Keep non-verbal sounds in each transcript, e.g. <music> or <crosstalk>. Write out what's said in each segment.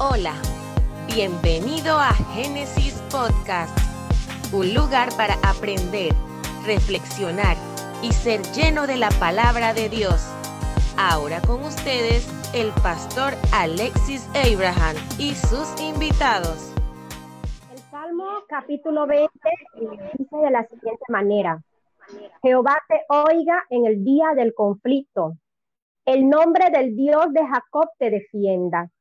Hola, bienvenido a Génesis Podcast, un lugar para aprender, reflexionar y ser lleno de la palabra de Dios. Ahora con ustedes el pastor Alexis Abraham y sus invitados. El Salmo capítulo 20 dice de la siguiente manera. Jehová te oiga en el día del conflicto. El nombre del Dios de Jacob te defienda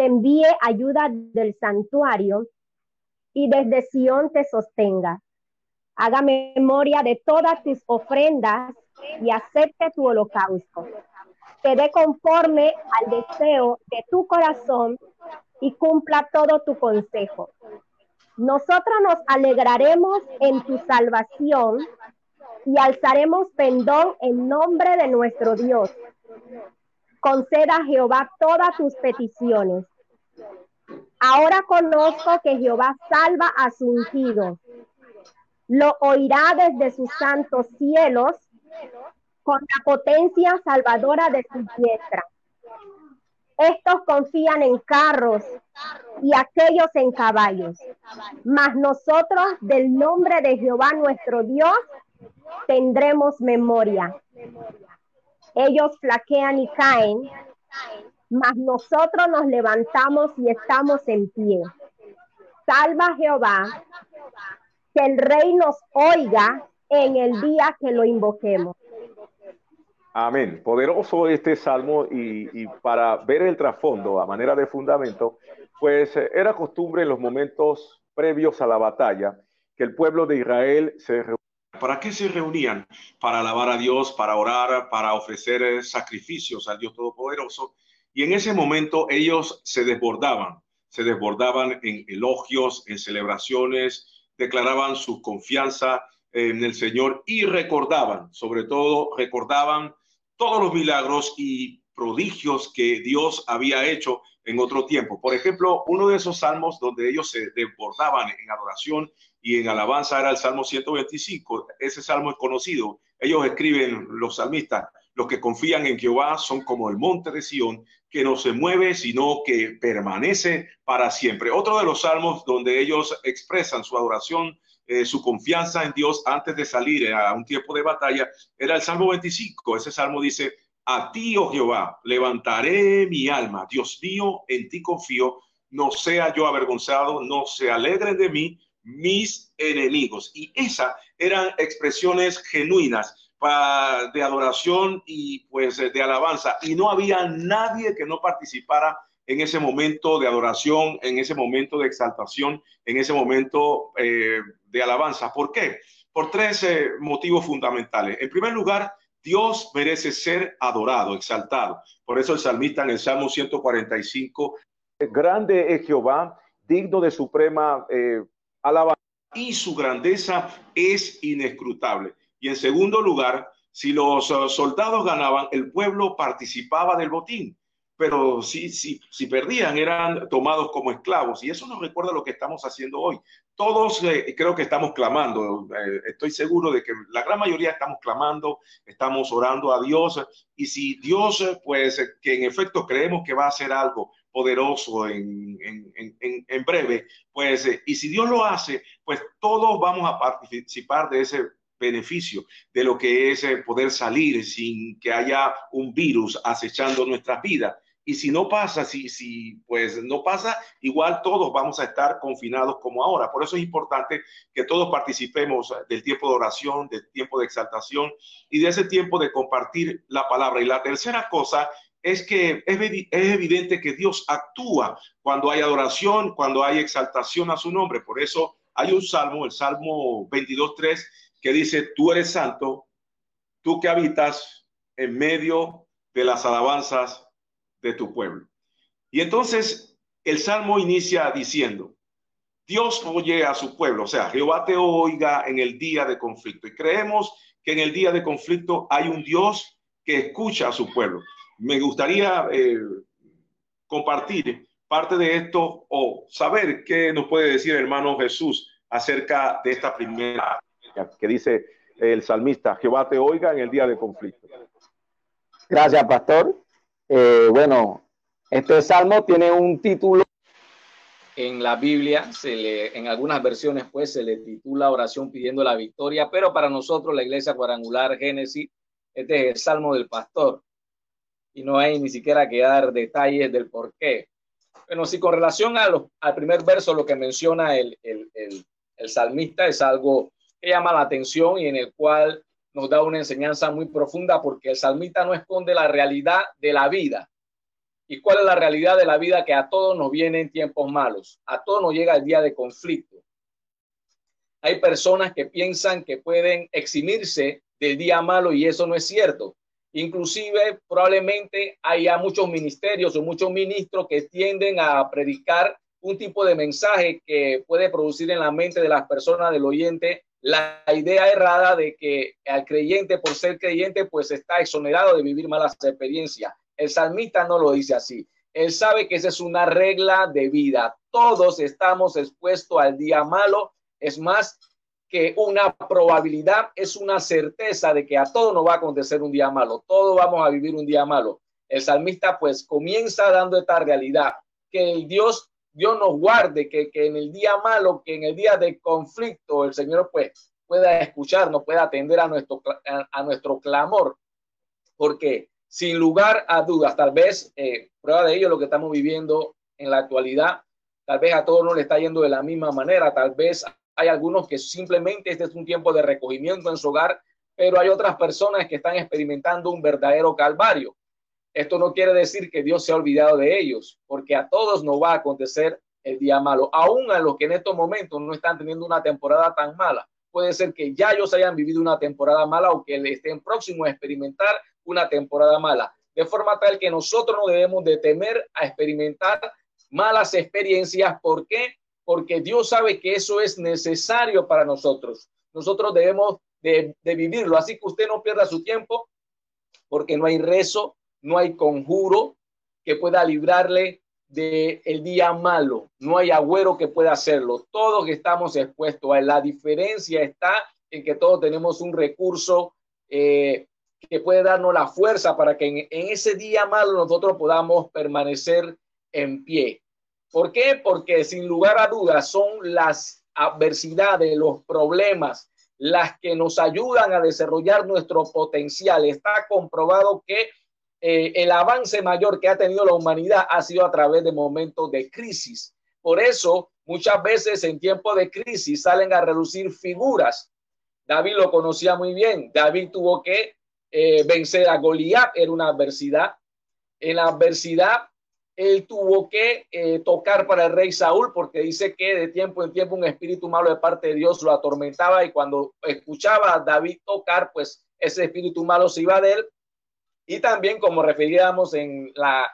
te envíe ayuda del santuario y desde Sión te sostenga. Haga memoria de todas tus ofrendas y acepte tu holocausto. Te dé conforme al deseo de tu corazón y cumpla todo tu consejo. Nosotros nos alegraremos en tu salvación y alzaremos pendón en nombre de nuestro Dios. Conceda Jehová todas tus peticiones. Ahora conozco que Jehová salva a su ungido. Lo oirá desde sus santos cielos con la potencia salvadora de su diestra. Estos confían en carros y aquellos en caballos. Mas nosotros del nombre de Jehová nuestro Dios tendremos memoria. Ellos flaquean y caen, mas nosotros nos levantamos y estamos en pie. Salva Jehová, que el rey nos oiga en el día que lo invoquemos. Amén. Poderoso este salmo y, para ver el trasfondo a manera de fundamento, pues eh, era costumbre en los momentos previos a la batalla que el pueblo de Israel se. ¿Para qué se reunían? Para alabar a Dios, para orar, para ofrecer eh, sacrificios al Dios Todopoderoso y en ese momento ellos se desbordaban, se desbordaban en elogios, en celebraciones, declaraban su confianza en el Señor y recordaban, sobre todo recordaban todos los milagros y prodigios que Dios había hecho en otro tiempo. Por ejemplo, uno de esos salmos donde ellos se desbordaban en adoración y en alabanza era el Salmo 125. Ese salmo es conocido. Ellos escriben, los salmistas, los que confían en Jehová son como el monte de Sión, que no se mueve, sino que permanece para siempre. Otro de los salmos donde ellos expresan su adoración, eh, su confianza en Dios antes de salir a un tiempo de batalla, era el Salmo 25. Ese salmo dice, a ti, oh Jehová, levantaré mi alma. Dios mío, en ti confío. No sea yo avergonzado, no se alegren de mí mis enemigos. Y esas eran expresiones genuinas de adoración y pues de alabanza. Y no había nadie que no participara en ese momento de adoración, en ese momento de exaltación, en ese momento eh, de alabanza. ¿Por qué? Por tres eh, motivos fundamentales. En primer lugar, Dios merece ser adorado, exaltado. Por eso el salmista en el Salmo 145, grande es Jehová, digno de suprema eh, alabanza, y su grandeza es inescrutable. Y en segundo lugar, si los uh, soldados ganaban, el pueblo participaba del botín. Pero si, si, si perdían, eran tomados como esclavos. Y eso nos recuerda lo que estamos haciendo hoy. Todos eh, creo que estamos clamando. Eh, estoy seguro de que la gran mayoría estamos clamando, estamos orando a Dios. Y si Dios, eh, pues, que en efecto creemos que va a hacer algo, poderoso en, en, en, en, breve, pues, y si Dios lo hace, pues todos vamos a participar de ese beneficio de lo que es eh, poder salir sin que haya un virus acechando nuestras vidas. Y si no pasa, si, si pues no pasa, igual todos vamos a estar confinados como ahora. Por eso es importante que todos participemos del tiempo de oración, del tiempo de exaltación y de ese tiempo de compartir la palabra. Y la tercera cosa es que es, es evidente que Dios actúa cuando hay adoración, cuando hay exaltación a su nombre. Por eso hay un salmo, el Salmo 22.3, que dice, tú eres santo, tú que habitas en medio de las alabanzas de tu pueblo. Y entonces el Salmo inicia diciendo, Dios oye a su pueblo, o sea, Jehová te oiga en el día de conflicto. Y creemos que en el día de conflicto hay un Dios que escucha a su pueblo. Me gustaría eh, compartir parte de esto o saber qué nos puede decir hermano Jesús acerca de esta primera que dice el salmista, Jehová te oiga en el día de conflicto. Gracias, pastor. Eh, bueno, este salmo tiene un título en la Biblia, se le, en algunas versiones, pues se le titula oración pidiendo la victoria, pero para nosotros, la iglesia cuadrangular Génesis, este es el salmo del pastor. Y no hay ni siquiera que dar detalles del por qué. Bueno, si con relación a al primer verso, lo que menciona el, el, el, el salmista es algo que llama la atención y en el cual nos da una enseñanza muy profunda porque el salmista no esconde la realidad de la vida. ¿Y cuál es la realidad de la vida? Que a todos nos vienen tiempos malos, a todos nos llega el día de conflicto. Hay personas que piensan que pueden eximirse del día malo y eso no es cierto. Inclusive probablemente haya muchos ministerios o muchos ministros que tienden a predicar un tipo de mensaje que puede producir en la mente de las personas, del oyente, la idea errada de que al creyente, por ser creyente, pues está exonerado de vivir malas experiencias. El salmista no lo dice así. Él sabe que esa es una regla de vida. Todos estamos expuestos al día malo. Es más que una probabilidad, es una certeza de que a todos nos va a acontecer un día malo. Todos vamos a vivir un día malo. El salmista pues comienza dando esta realidad, que el Dios Dios nos guarde, que, en el día malo, que en el día de conflicto, el Señor pues pueda escucharnos, pueda atender a nuestro, a, nuestro clamor, porque sin lugar a dudas, tal vez eh, prueba de ello lo que estamos viviendo en la actualidad, tal vez a todos no le está yendo de la misma manera, tal vez hay algunos que simplemente este es un tiempo de recogimiento en su hogar, pero hay otras personas que están experimentando un verdadero calvario. Esto no quiere decir que Dios se ha olvidado de ellos, porque a todos nos va a acontecer el día malo, aún a los que en estos momentos no están teniendo una temporada tan mala. Puede ser que ya ellos hayan vivido una temporada mala o que estén próximos a experimentar una temporada mala. De forma tal que nosotros no debemos de temer a experimentar malas experiencias. ¿Por qué? Porque Dios sabe que eso es necesario para nosotros. Nosotros debemos de, de vivirlo. Así que usted no pierda su tiempo porque no hay rezo, no hay conjuro que pueda librarle del el día malo, no hay agüero que pueda hacerlo. Todos estamos expuestos a La diferencia está en que todos tenemos un recurso eh, que puede darnos la fuerza para que en, en ese día malo nosotros podamos permanecer en pie. ¿Por qué? Porque sin lugar a dudas son las adversidades, los problemas, las que nos ayudan a desarrollar nuestro potencial. Está comprobado que eh, el avance mayor que ha tenido la humanidad ha sido a través de momentos de crisis. Por eso, muchas veces en tiempos de crisis salen a reducir figuras. David lo conocía muy bien. David tuvo que eh, vencer a Goliat, era una adversidad. En la adversidad, él tuvo que eh, tocar para el rey Saúl, porque dice que de tiempo en tiempo un espíritu malo de parte de Dios lo atormentaba y cuando escuchaba a David tocar, pues ese espíritu malo se iba de él y también, como referíamos en la,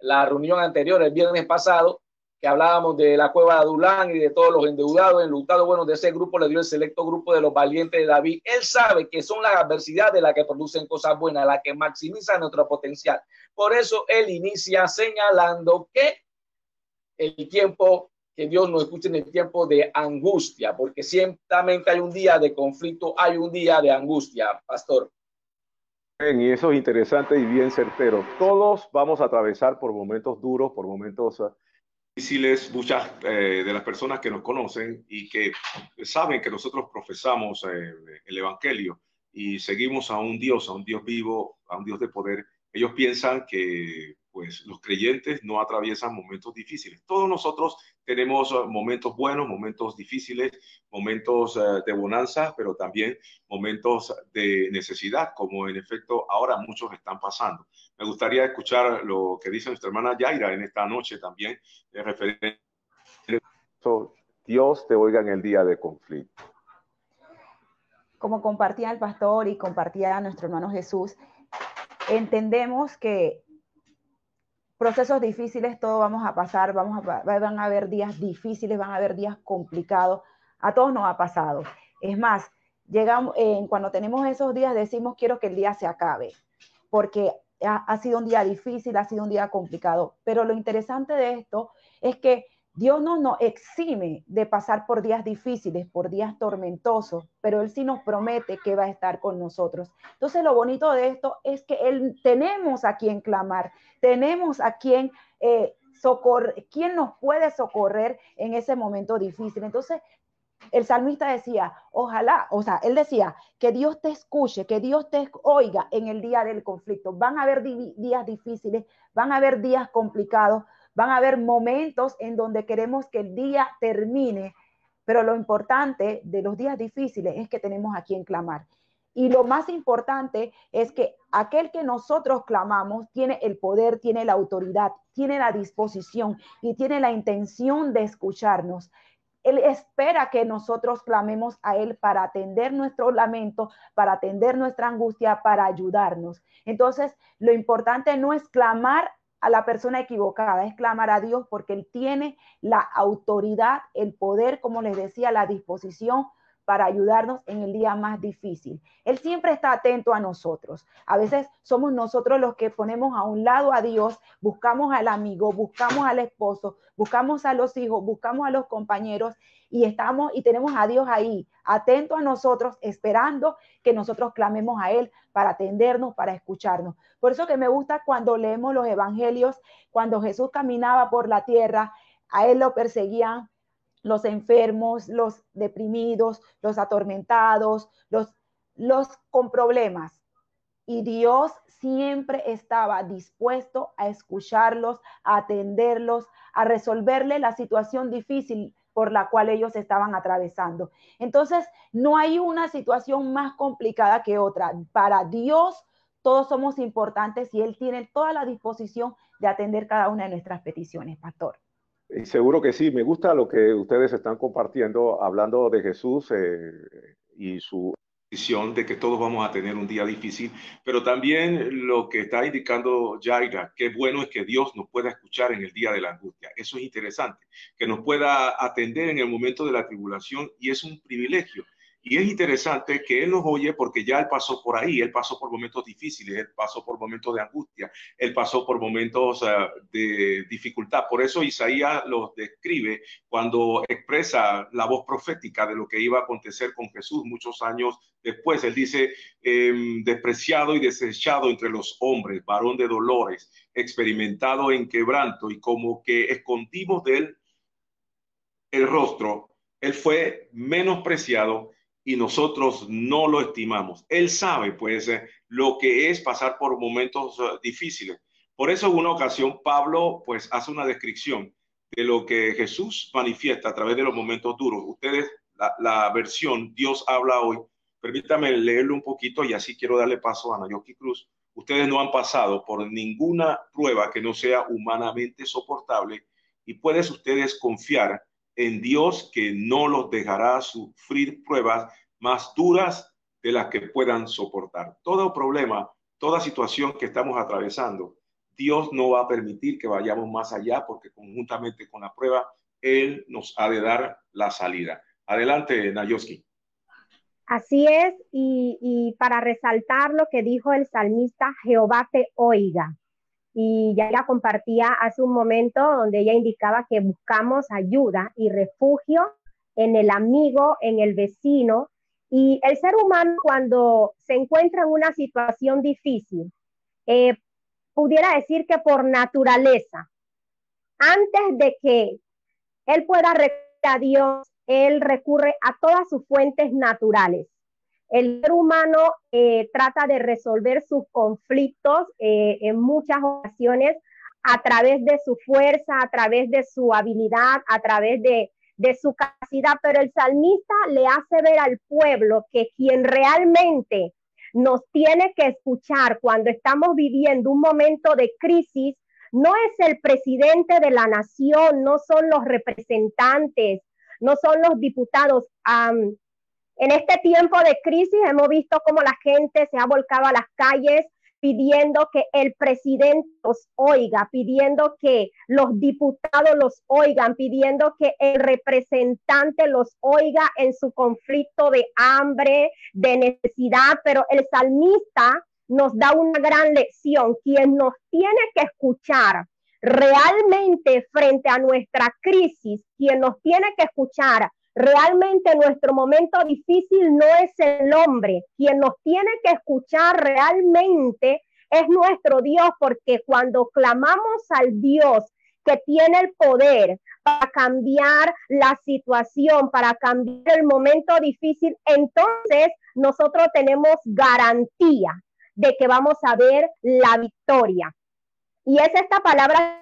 la reunión anterior, el viernes pasado, que hablábamos de la cueva de Adulán y de todos los endeudados, enlutados, bueno, de ese grupo le dio el selecto grupo de los valientes de David. Él sabe que son las adversidades las que producen cosas buenas, las que maximizan nuestro potencial. Por eso él inicia señalando que el tiempo, que Dios nos escuche en el tiempo de angustia, porque ciertamente hay un día de conflicto, hay un día de angustia, pastor y eso es interesante y bien certero. Todos vamos a atravesar por momentos duros, por momentos ah, difíciles. Muchas eh, de las personas que nos conocen y que saben que nosotros profesamos eh, el Evangelio y seguimos a un Dios, a un Dios vivo, a un Dios de poder, ellos piensan que pues los creyentes no atraviesan momentos difíciles. Todos nosotros tenemos uh, momentos buenos, momentos difíciles, momentos uh, de bonanza, pero también momentos de necesidad, como en efecto ahora muchos están pasando. Me gustaría escuchar lo que dice nuestra hermana Yaira en esta noche también, de referente. Dios te oiga en el día de conflicto. Como compartía el pastor y compartía nuestro hermano Jesús, entendemos que procesos difíciles, todo vamos a pasar, vamos a, van a haber días difíciles, van a haber días complicados, a todos nos ha pasado. Es más, llegamos, eh, cuando tenemos esos días decimos quiero que el día se acabe, porque ha, ha sido un día difícil, ha sido un día complicado, pero lo interesante de esto es que Dios no nos exime de pasar por días difíciles, por días tormentosos, pero Él sí nos promete que va a estar con nosotros. Entonces, lo bonito de esto es que Él tenemos a quien clamar, tenemos a quien eh, quién nos puede socorrer en ese momento difícil. Entonces, el salmista decía, ojalá, o sea, él decía, que Dios te escuche, que Dios te oiga en el día del conflicto. Van a haber días difíciles, van a haber días complicados, van a haber momentos en donde queremos que el día termine, pero lo importante de los días difíciles es que tenemos a quien clamar. Y lo más importante es que aquel que nosotros clamamos tiene el poder, tiene la autoridad, tiene la disposición y tiene la intención de escucharnos. Él espera que nosotros clamemos a Él para atender nuestro lamento, para atender nuestra angustia, para ayudarnos. Entonces, lo importante no es clamar a la persona equivocada, es clamar a Dios porque Él tiene la autoridad, el poder, como les decía, la disposición para ayudarnos en el día más difícil. Él siempre está atento a nosotros. A veces somos nosotros los que ponemos a un lado a Dios, buscamos al amigo, buscamos al esposo, buscamos a los hijos, buscamos a los compañeros y estamos y tenemos a Dios ahí, atento a nosotros, esperando que nosotros clamemos a Él para atendernos, para escucharnos. Por eso que me gusta cuando leemos los evangelios, cuando Jesús caminaba por la tierra, a Él lo perseguían los enfermos, los deprimidos, los atormentados, los, los con problemas. Y Dios siempre estaba dispuesto a escucharlos, a atenderlos, a resolverle la situación difícil por la cual ellos estaban atravesando. Entonces, no hay una situación más complicada que otra. Para Dios, todos somos importantes y Él tiene toda la disposición de atender cada una de nuestras peticiones, pastor. Y seguro que sí, me gusta lo que ustedes están compartiendo, hablando de Jesús eh, y su decisión de que todos vamos a tener un día difícil, pero también lo que está indicando Jaira, qué bueno es que Dios nos pueda escuchar en el día de la angustia. Eso es interesante, que nos pueda atender en el momento de la tribulación y es un privilegio. Y es interesante que Él nos oye porque ya Él pasó por ahí, Él pasó por momentos difíciles, Él pasó por momentos de angustia, Él pasó por momentos de dificultad. Por eso Isaías los describe cuando expresa la voz profética de lo que iba a acontecer con Jesús muchos años después. Él dice, em, despreciado y desechado entre los hombres, varón de dolores, experimentado en quebranto y como que escondimos de Él el rostro. Él fue menospreciado y nosotros no lo estimamos. Él sabe, pues, eh, lo que es pasar por momentos eh, difíciles. Por eso en una ocasión Pablo, pues, hace una descripción de lo que Jesús manifiesta a través de los momentos duros. Ustedes, la, versión Dios habla hoy, permítame leerlo un poquito y así quiero darle paso a Nayoki Cruz. Ustedes no han pasado por ninguna prueba que no sea humanamente soportable y puedes ustedes confiar en Dios que no los dejará sufrir pruebas más duras de las que puedan soportar. Todo problema, toda situación que estamos atravesando, Dios no va a permitir que vayamos más allá porque conjuntamente con la prueba, Él nos ha de dar la salida. Adelante, Nayoski. Así es, y, y para resaltar lo que dijo el salmista, Jehová te oiga y ya la compartía hace un momento donde ella indicaba que buscamos ayuda y refugio en el amigo, en el vecino. Y el ser humano cuando se encuentra en una situación difícil, eh, pudiera decir que por naturaleza, antes de que él pueda recurrir a Dios, él recurre a todas sus fuentes naturales. El ser humano eh, trata de resolver sus conflictos eh, en muchas ocasiones a través de su fuerza, a través de su habilidad, a través de, de su capacidad, pero el salmista le hace ver al pueblo que quien realmente nos tiene que escuchar cuando estamos viviendo un momento de crisis no es el presidente de la nación, no son los representantes, no son los diputados. En este tiempo de crisis hemos visto cómo la gente se ha volcado a las calles pidiendo que el presidente los oiga, pidiendo que los diputados los oigan, pidiendo que el representante los oiga en su conflicto de hambre, de necesidad, pero el salmista nos da una gran lección. Quien nos tiene que escuchar realmente frente a nuestra crisis, quien nos tiene que escuchar Realmente nuestro momento difícil no es el hombre. Quien nos tiene que escuchar realmente es nuestro Dios, porque cuando clamamos al Dios que tiene el poder para cambiar la situación, para cambiar el momento difícil, entonces nosotros tenemos garantía de que vamos a ver la victoria. Y es esta palabra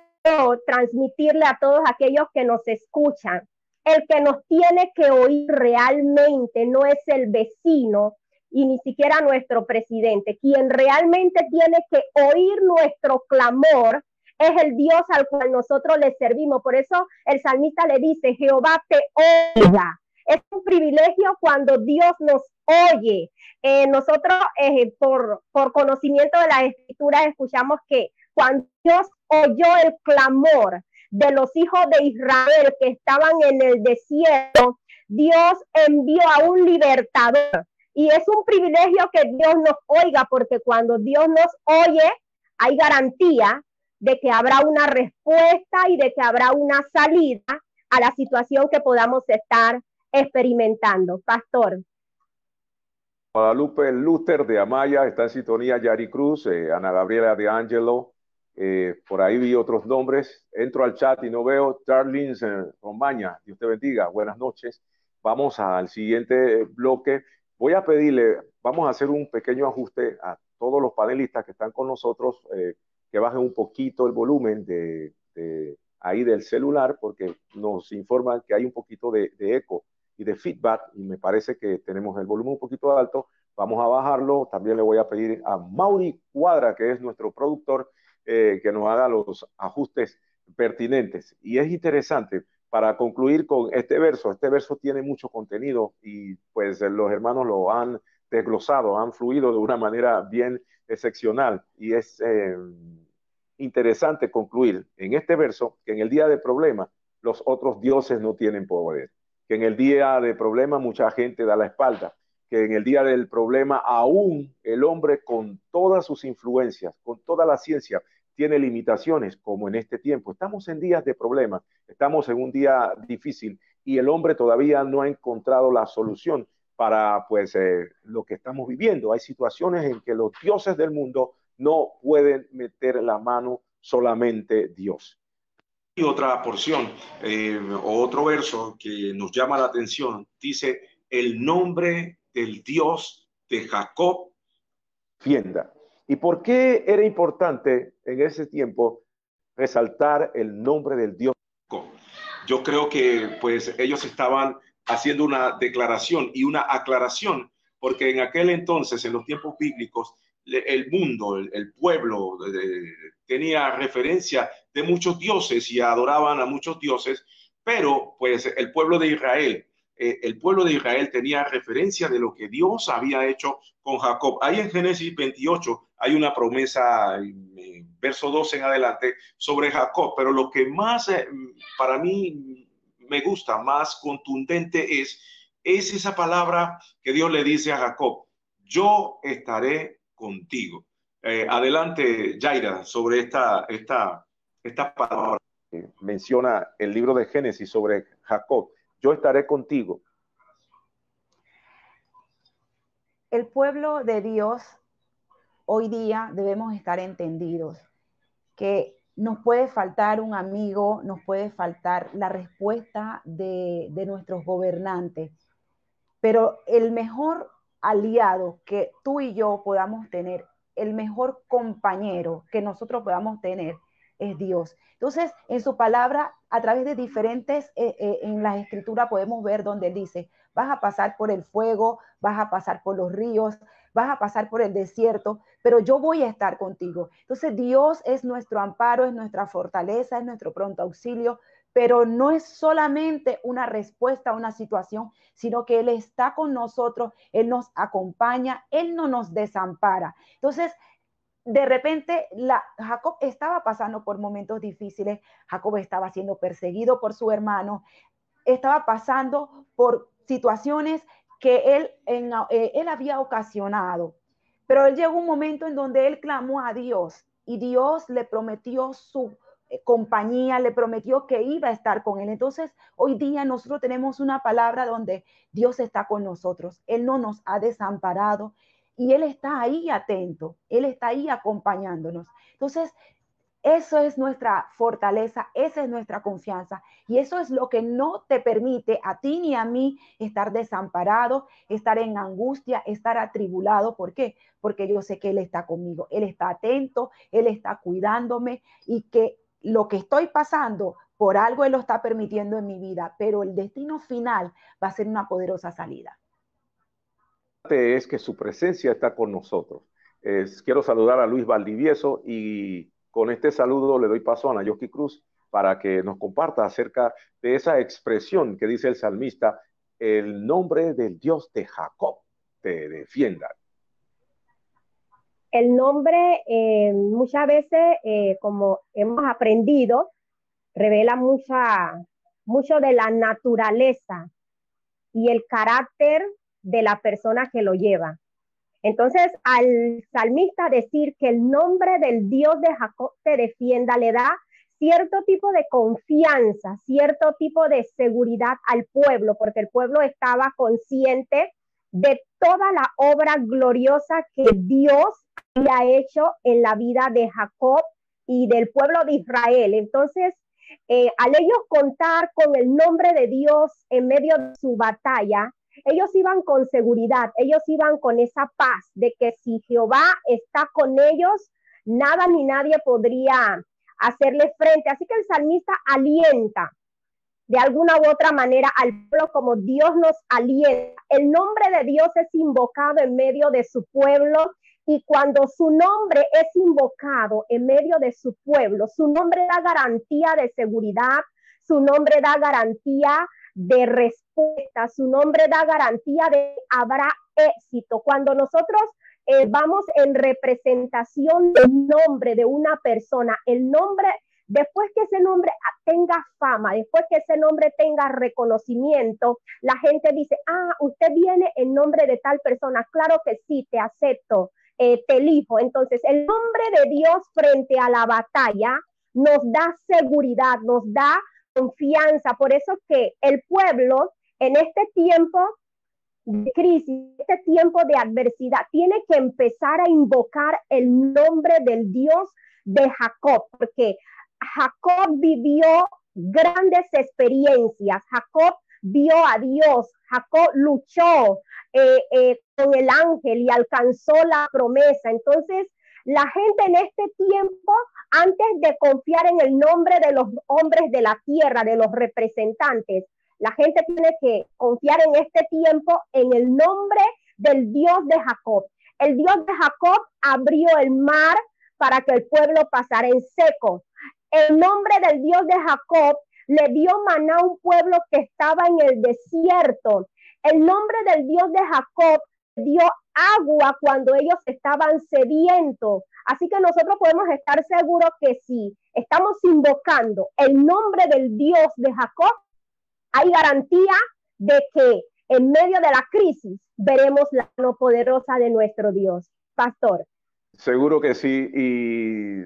transmitirle a todos aquellos que nos escuchan. El que nos tiene que oír realmente no es el vecino y ni siquiera nuestro presidente. Quien realmente tiene que oír nuestro clamor es el Dios al cual nosotros le servimos. Por eso el salmista le dice, Jehová te oiga. Es un privilegio cuando Dios nos oye. Eh, nosotros, eh, por, por conocimiento de la escritura, escuchamos que cuando Dios oyó el clamor de los hijos de Israel que estaban en el desierto, Dios envió a un libertador. Y es un privilegio que Dios nos oiga, porque cuando Dios nos oye, hay garantía de que habrá una respuesta y de que habrá una salida a la situación que podamos estar experimentando. Pastor. Guadalupe Luther de Amaya, está en sintonía Yari Cruz, eh, Ana Gabriela de Angelo, eh, por ahí vi otros nombres. Entro al chat y no veo. Charlins Romaña, Dios te bendiga. Buenas noches. Vamos al siguiente bloque. Voy a pedirle, vamos a hacer un pequeño ajuste a todos los panelistas que están con nosotros, eh, que bajen un poquito el volumen de, ahí del celular, porque nos informan que hay un poquito de, de eco y de feedback, y me parece que tenemos el volumen un poquito alto. Vamos a bajarlo. También le voy a pedir a Mauri Cuadra, que es nuestro productor, eh, que nos haga los ajustes pertinentes. Y es interesante para concluir con este verso. Este verso tiene mucho contenido y pues los hermanos lo han desglosado, han fluido de una manera bien excepcional. Y es eh, interesante concluir en este verso que en el día de problema los otros dioses no tienen poder, que en el día de problema mucha gente da la espalda, que en el día del problema aún el hombre con todas sus influencias, con toda la ciencia, tiene limitaciones, como en este tiempo. Estamos en días de problemas, estamos en un día difícil y el hombre todavía no ha encontrado la solución para pues eh, lo que estamos viviendo. Hay situaciones en que los dioses del mundo no pueden meter la mano solamente Dios. Y otra porción eh, o otro verso que nos llama la atención dice el nombre del Dios de Jacob fienda. ¿Y por qué era importante en ese tiempo resaltar el nombre del Dios? Yo creo que pues ellos estaban haciendo una declaración y una aclaración, porque en aquel entonces, en los tiempos bíblicos, el mundo, el, pueblo tenía referencia de muchos dioses y adoraban a muchos dioses, pero pues el pueblo de Israel eh, el pueblo de Israel tenía referencia de lo que Dios había hecho con Jacob. Ahí en Génesis 28 hay una promesa, verso 12 en adelante, sobre Jacob, pero lo que más eh, para mí me gusta, más contundente es, es esa palabra que Dios le dice a Jacob, yo estaré contigo. Eh, adelante, Jaira, sobre esta, esta, esta palabra. Menciona el libro de Génesis sobre Jacob yo estaré contigo. El pueblo de Dios hoy día debemos estar entendidos que nos puede faltar un amigo, nos puede faltar la respuesta de, de nuestros gobernantes, pero el mejor aliado que tú y yo podamos tener, el mejor compañero que nosotros podamos tener, es Dios. Entonces, en su palabra, a través de diferentes, eh, eh, en la escritura podemos ver donde él dice, vas a pasar por el fuego, vas a pasar por los ríos, vas a pasar por el desierto, pero yo voy a estar contigo. Entonces, Dios es nuestro amparo, es nuestra fortaleza, es nuestro pronto auxilio, pero no es solamente una respuesta a una situación, sino que Él está con nosotros, Él nos acompaña, Él no nos desampara. Entonces, de repente Jacob estaba pasando por momentos difíciles, Jacob estaba siendo perseguido por su hermano, estaba pasando por situaciones que él, eh, él había ocasionado. Pero él llegó un momento en donde él clamó a Dios y Dios le prometió su eh, compañía, le prometió que iba a estar con él. Entonces, hoy día nosotros tenemos una palabra donde Dios está con nosotros. Él no nos ha desamparado, y Él está ahí atento, Él está ahí acompañándonos. Entonces, Eso es nuestra fortaleza, esa es nuestra confianza. Y eso es lo que no te permite a ti ni a mí estar desamparado, estar en angustia, estar atribulado. ¿Por qué? Porque yo sé que Él está conmigo, Él está atento, Él está cuidándome y que lo que estoy pasando, por algo Él lo está permitiendo en mi vida, pero el destino final va a ser una poderosa salida. Es que su presencia está con nosotros. quiero saludar a Luis Valdivieso y con este saludo le doy paso a Nayoki Cruz para que nos comparta acerca de esa expresión que dice el salmista, el nombre del Dios de Jacob te defienda. El nombre eh, muchas veces, eh, como hemos aprendido, revela mucha, mucho de la naturaleza y el carácter de la persona que lo lleva. Entonces, al salmista decir que el nombre del Dios de Jacob te defienda, le da cierto tipo de confianza, cierto tipo de seguridad al pueblo, porque el pueblo estaba consciente de toda la obra gloriosa que Dios había hecho en la vida de Jacob y del pueblo de Israel. Entonces, eh, al ellos contar con el nombre de Dios en medio de su batalla, ellos iban con seguridad, ellos iban con esa paz de que si Jehová está con ellos, nada ni nadie podría hacerle frente. Así que el salmista alienta de alguna u otra manera al pueblo como Dios nos alienta. El nombre de Dios es invocado en medio de su pueblo y cuando su nombre es invocado en medio de su pueblo, su nombre da garantía de seguridad, su nombre da garantía de su nombre da garantía de habrá éxito. Cuando nosotros eh, vamos en representación del nombre de una persona, el nombre, después que ese nombre tenga fama, después que ese nombre tenga reconocimiento, la gente dice, ah, usted viene en nombre de tal persona, claro que sí, te acepto, eh, te elijo. Entonces, el nombre de Dios frente a la batalla nos da seguridad, nos da confianza. Por eso que el pueblo en este tiempo de crisis, este tiempo de adversidad, tiene que empezar a invocar el nombre del Dios de Jacob, porque Jacob vivió grandes experiencias. Jacob vio a Dios. Jacob luchó eh, eh, con el ángel y alcanzó la promesa. Entonces, la gente en este tiempo, antes de confiar en el nombre de los hombres de la tierra, de los representantes, la gente tiene que confiar en este tiempo en el nombre del Dios de Jacob. El Dios de Jacob abrió el mar para que el pueblo pasara en seco. El nombre del Dios de Jacob le dio maná a un pueblo que estaba en el desierto. El nombre del Dios de Jacob dio agua cuando ellos estaban sedientos. Así que nosotros podemos estar seguros que si estamos invocando el nombre del Dios de Jacob, hay garantía de que en medio de la crisis veremos la mano poderosa de nuestro Dios. Pastor. Seguro que sí. Y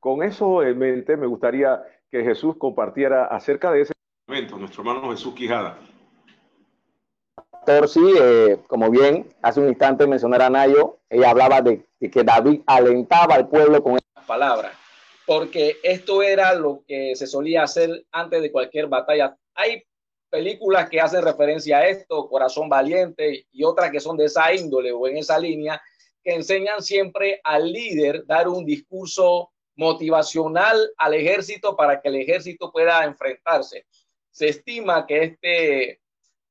con eso en mente me gustaría que Jesús compartiera acerca de ese momento, nuestro hermano Jesús Quijada sí, eh, como bien hace un instante mencionara Nayo, ella hablaba de, que David alentaba al pueblo con estas palabras, porque esto era lo que se solía hacer antes de cualquier batalla. Hay películas que hacen referencia a esto, Corazón Valiente, y otras que son de esa índole o en esa línea, que enseñan siempre al líder dar un discurso motivacional al ejército para que el ejército pueda enfrentarse. Se estima que este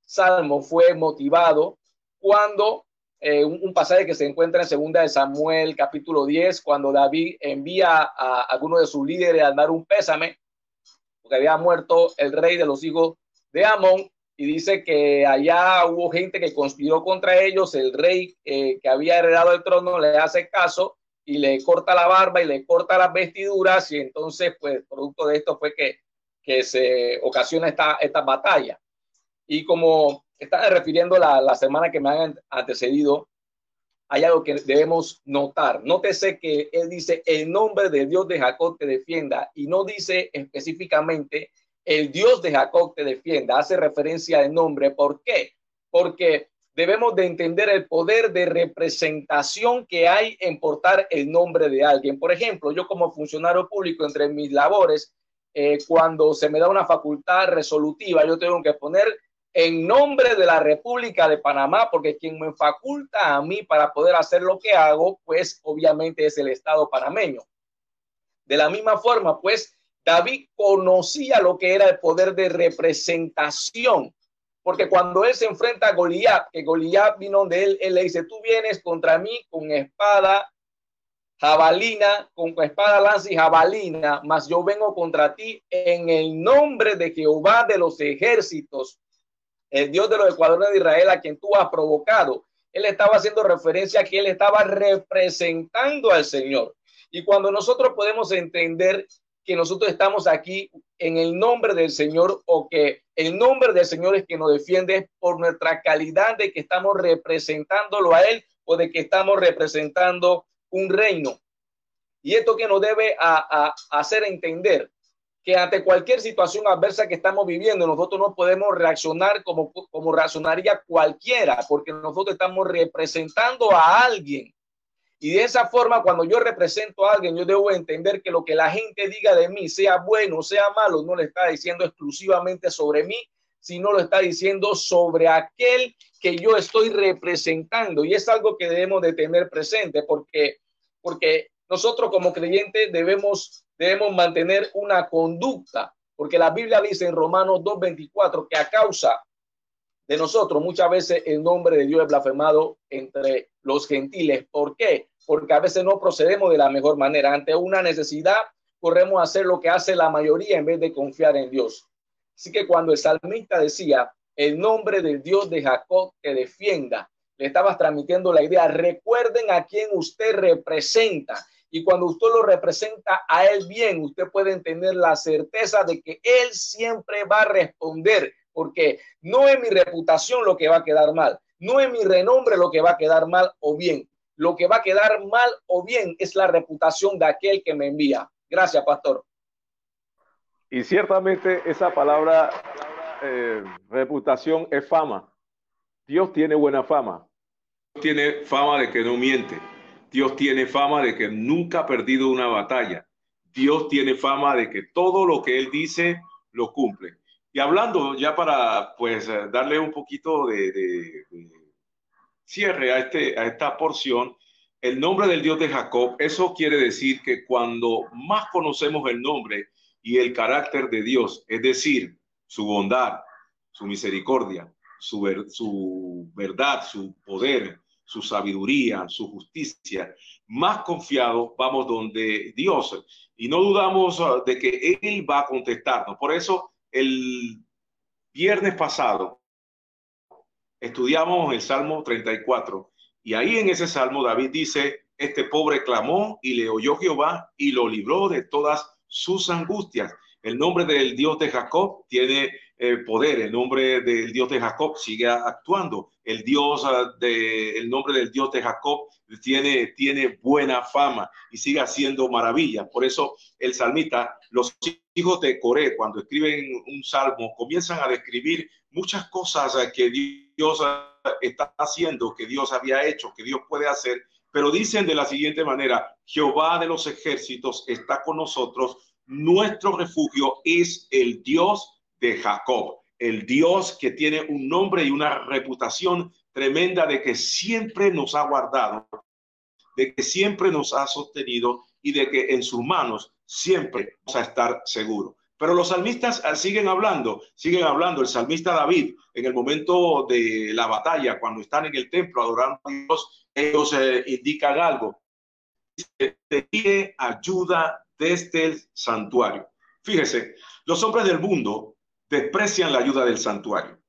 salmo fue motivado cuando eh, un, pasaje que se encuentra en segunda de Samuel capítulo 10, cuando David envía a, alguno de sus líderes a dar un pésame, porque había muerto el rey de los hijos de Amón, y dice que allá hubo gente que conspiró contra ellos, el rey eh, que había heredado el trono le hace caso y le corta la barba y le corta las vestiduras, y entonces, pues, producto de esto fue que, que se ocasiona esta, esta batalla. Y como estaba refiriendo la, la semana que me han antecedido, hay algo que debemos notar. Nótese que él dice, el nombre de Dios de Jacob te defienda, y no dice específicamente, el Dios de Jacob te defienda. Hace referencia al nombre. ¿Por qué? Porque debemos de entender el poder de representación que hay en portar el nombre de alguien. Por ejemplo, yo como funcionario público, entre mis labores, eh, cuando se me da una facultad resolutiva, yo tengo que poner en nombre de la República de Panamá, porque quien me faculta a mí para poder hacer lo que hago, pues obviamente es el Estado panameño. De la misma forma, pues David conocía lo que era el poder de representación porque cuando él se enfrenta a Goliat, que Goliat vino de él, él le dice, tú vienes contra mí con espada, jabalina, con espada, lanza y jabalina, mas yo vengo contra ti en el nombre de Jehová de los ejércitos, el Dios de los ecuadores de Israel, a quien tú has provocado. Él estaba haciendo referencia a que él estaba representando al Señor. Y cuando nosotros podemos entender que nosotros estamos aquí en el nombre del Señor o que el nombre del Señor es que nos defiende por nuestra calidad de que estamos representándolo a Él o de que estamos representando un reino. Y esto que nos debe a, hacer entender que ante cualquier situación adversa que estamos viviendo, nosotros no podemos reaccionar como, como reaccionaría cualquiera, porque nosotros estamos representando a alguien. Y de esa forma, cuando yo represento a alguien, yo debo entender que lo que la gente diga de mí, sea bueno, sea malo, no le está diciendo exclusivamente sobre mí, sino lo está diciendo sobre aquel que yo estoy representando. Y es algo que debemos de tener presente porque, porque nosotros como creyentes debemos, debemos mantener una conducta, porque la Biblia dice en Romanos 2.24 que a causa de nosotros muchas veces el nombre de Dios es blasfemado entre los gentiles. ¿Por qué? Porque a veces no procedemos de la mejor manera. Ante una necesidad, corremos a hacer lo que hace la mayoría en vez de confiar en Dios. Así que cuando el salmista decía, el nombre del Dios de Jacob te defienda, le estabas transmitiendo la idea, recuerden a quién usted representa. Y cuando usted lo representa a él bien, usted puede tener la certeza de que él siempre va a responder, porque no es mi reputación lo que va a quedar mal, no es mi renombre lo que va a quedar mal o bien. Lo que va a quedar mal o bien es la reputación de aquel que me envía. Gracias, pastor. Y ciertamente esa palabra eh, reputación es fama. Dios tiene buena fama. Dios tiene fama de que no miente. Dios tiene fama de que nunca ha perdido una batalla. Dios tiene fama de que todo lo que Él dice lo cumple. Y hablando ya para pues eh, darle un poquito de, cierre a, este, a esta porción, el nombre del Dios de Jacob, eso quiere decir que cuando más conocemos el nombre y el carácter de Dios, es decir, su bondad, su misericordia, su, su verdad, su poder, su sabiduría, su justicia, más confiado vamos donde Dios y no dudamos ah, de que Él va a contestarnos. Por eso el viernes pasado estudiamos el Salmo 34 y ahí en ese Salmo David dice, este pobre clamó y le oyó Jehová y lo libró de todas sus angustias. El nombre del Dios de Jacob tiene eh, poder, el nombre del Dios de Jacob sigue actuando, el Dios ah, de, el nombre del Dios de Jacob tiene, tiene buena fama y sigue haciendo maravillas. Por eso el salmista, los hijos de Coré, cuando escriben un salmo, comienzan a describir muchas cosas ah, que Dios ah, está haciendo, que Dios había hecho, que Dios puede hacer, pero dicen de la siguiente manera, Jehová de los ejércitos está con nosotros, nuestro refugio es el Dios de Jacob, el Dios que tiene un nombre y una reputación tremenda de que siempre nos ha guardado, de que siempre nos ha sostenido y de que en sus manos siempre vamos a estar seguros. Pero los salmistas ah, siguen hablando, siguen hablando. El salmista David, en el momento de la batalla, cuando están en el templo adorando a Dios, ellos eh, indican algo. Te ayuda desde el santuario. Fíjese, los hombres del mundo desprecian la ayuda del santuario.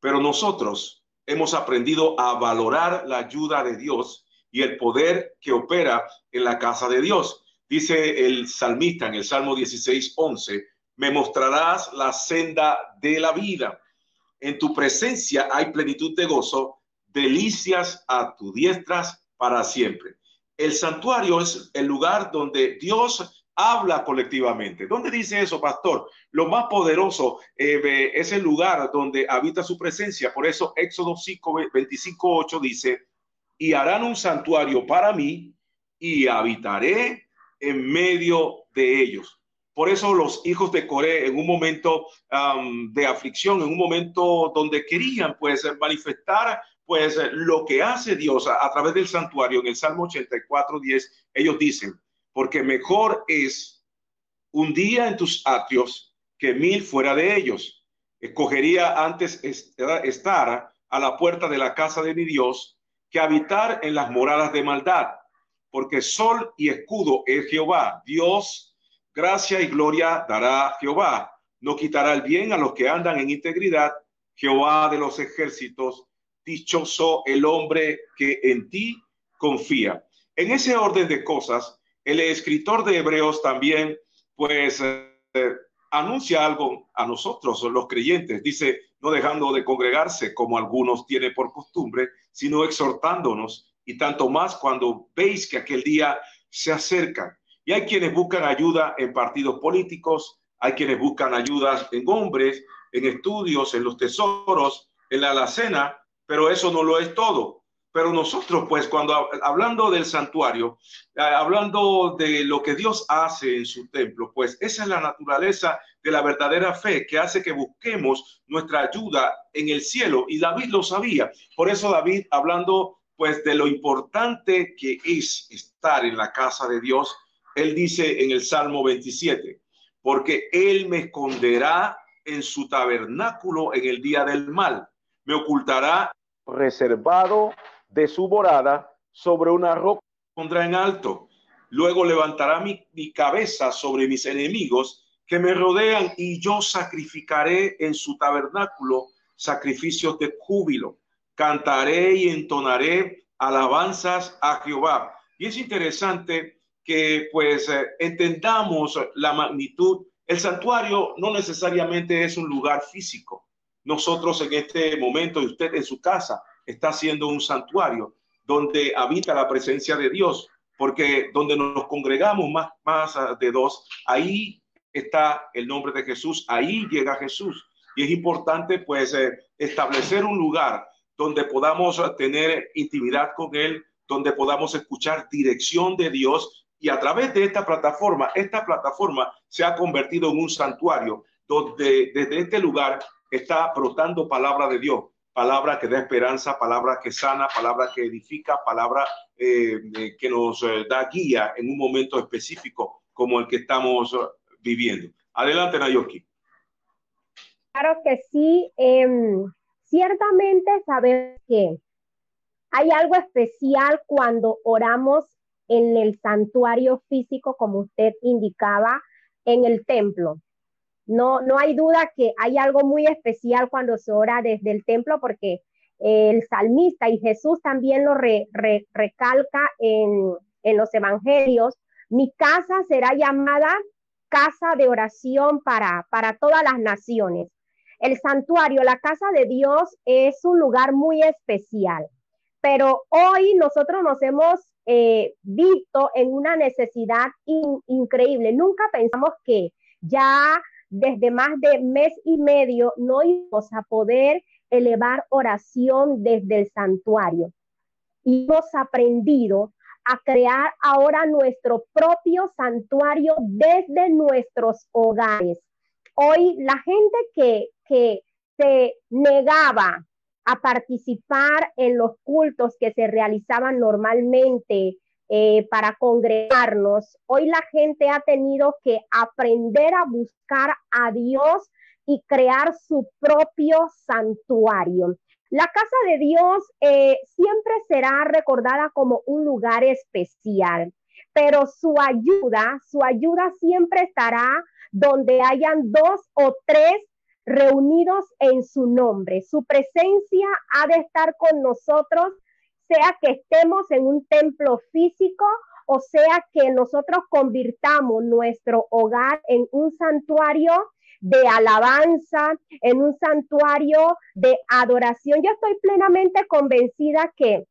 Pero nosotros hemos aprendido a valorar la ayuda de Dios y el poder que opera en la casa de Dios. Dice el salmista en el Salmo 16, 11, me mostrarás la senda de la vida. En tu presencia hay plenitud de gozo, delicias a tu diestras para siempre. El santuario es el lugar donde Dios habla colectivamente. ¿Dónde dice eso, pastor? Lo más poderoso eh, es el lugar donde habita su presencia. Por eso Éxodo 5, 25, 8 dice, y harán un santuario para mí y habitaré en medio de ellos. Por eso los hijos de Coré en un momento de aflicción, en un momento donde querían pues manifestar pues lo que hace Dios a, a través del santuario en el Salmo 84, 10, ellos dicen, porque mejor es un día en tus atrios que mil fuera de ellos. Escogería antes estar a la puerta de la casa de mi Dios que habitar en las moradas de maldad, porque sol y escudo es Jehová, Dios, gracia y gloria dará Jehová. No quitará el bien a los que andan en integridad, Jehová de los ejércitos, dichoso el hombre que en ti confía. En ese orden de cosas, el escritor de Hebreos también, pues, eh, anuncia algo a nosotros, los creyentes. Dice, no dejando de congregarse como algunos tienen por costumbre, sino exhortándonos, y tanto más cuando veis que aquel día se acerca. Y hay quienes buscan ayuda en partidos políticos, hay quienes buscan ayudas en hombres, en estudios, en los tesoros, en la alacena, pero eso no lo es todo. Pero nosotros, pues, cuando hablando del santuario, eh, hablando de lo que Dios hace en su templo, pues esa es la naturaleza de la verdadera fe que hace que busquemos nuestra ayuda en el cielo. Y David lo sabía. Por eso David, hablando pues de lo importante que es estar en la casa de Dios, él dice en el Salmo 27, porque él me esconderá en su tabernáculo en el día del mal, me ocultará reservado de su morada sobre una roca pondrá en alto. Luego levantará mi, mi, cabeza sobre mis enemigos que me rodean y yo sacrificaré en su tabernáculo sacrificios de júbilo. Cantaré y entonaré alabanzas a Jehová. Y es interesante que pues eh, entendamos la magnitud. El santuario no necesariamente es un lugar físico. Nosotros en este momento, y usted en su casa, está siendo un santuario donde habita la presencia de Dios, porque donde nos congregamos más, más ah, de dos, ahí está el nombre de Jesús, ahí llega Jesús. Y es importante pues eh, establecer un lugar donde podamos tener intimidad con Él, donde podamos escuchar dirección de Dios y a través de esta plataforma, esta plataforma se ha convertido en un santuario donde desde este lugar está brotando palabra de Dios palabra que da esperanza, palabra que sana, palabra que edifica, palabra eh, eh, que nos eh, da guía en un momento específico como el que estamos viviendo. Adelante, Nayoki. Claro que sí. Em, ciertamente sabemos que hay algo especial cuando oramos en el santuario físico, como usted indicaba, en el templo. No, no hay duda que hay algo muy especial cuando se ora desde el templo porque el salmista y Jesús también lo recalca en, en los evangelios. Mi casa será llamada casa de oración para, para todas las naciones. El santuario, la casa de Dios, es un lugar muy especial, pero hoy nosotros nos hemos eh, visto en una necesidad increíble. Nunca pensamos que ya desde más de mes y medio no íbamos a poder elevar oración desde el santuario. Y hemos aprendido a crear ahora nuestro propio santuario desde nuestros hogares. Hoy la gente que, que se negaba a participar en los cultos que se realizaban normalmente eh, para congregarnos. Hoy la gente ha tenido que aprender a buscar a Dios y crear su propio santuario. La casa de Dios eh, siempre será recordada como un lugar especial, pero su ayuda, su ayuda siempre estará donde hayan dos o tres reunidos en su nombre. Su presencia ha de estar con nosotros sea que estemos en un templo físico o sea que nosotros convirtamos nuestro hogar en un santuario de alabanza, en un santuario de adoración. Yo estoy plenamente convencida que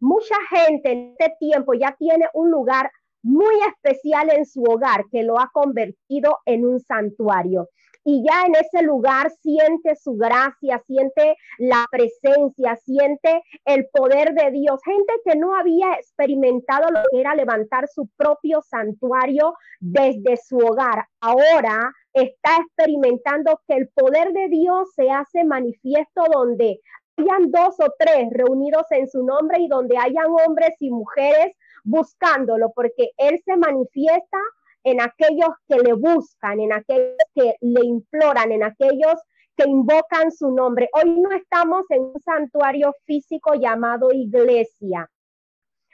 mucha gente en este tiempo ya tiene un lugar muy especial en su hogar que lo ha convertido en un santuario y ya en ese lugar siente su gracia, siente la presencia, siente el poder de Dios. Gente que no había experimentado lo que era levantar su propio santuario desde su hogar, ahora está experimentando que el poder de Dios se hace manifiesto donde hayan dos o tres reunidos en su nombre y donde hayan hombres y mujeres buscándolo, porque Él se manifiesta en aquellos que le buscan, en aquellos que le imploran, en aquellos que invocan su nombre. Hoy no estamos en un santuario físico llamado iglesia.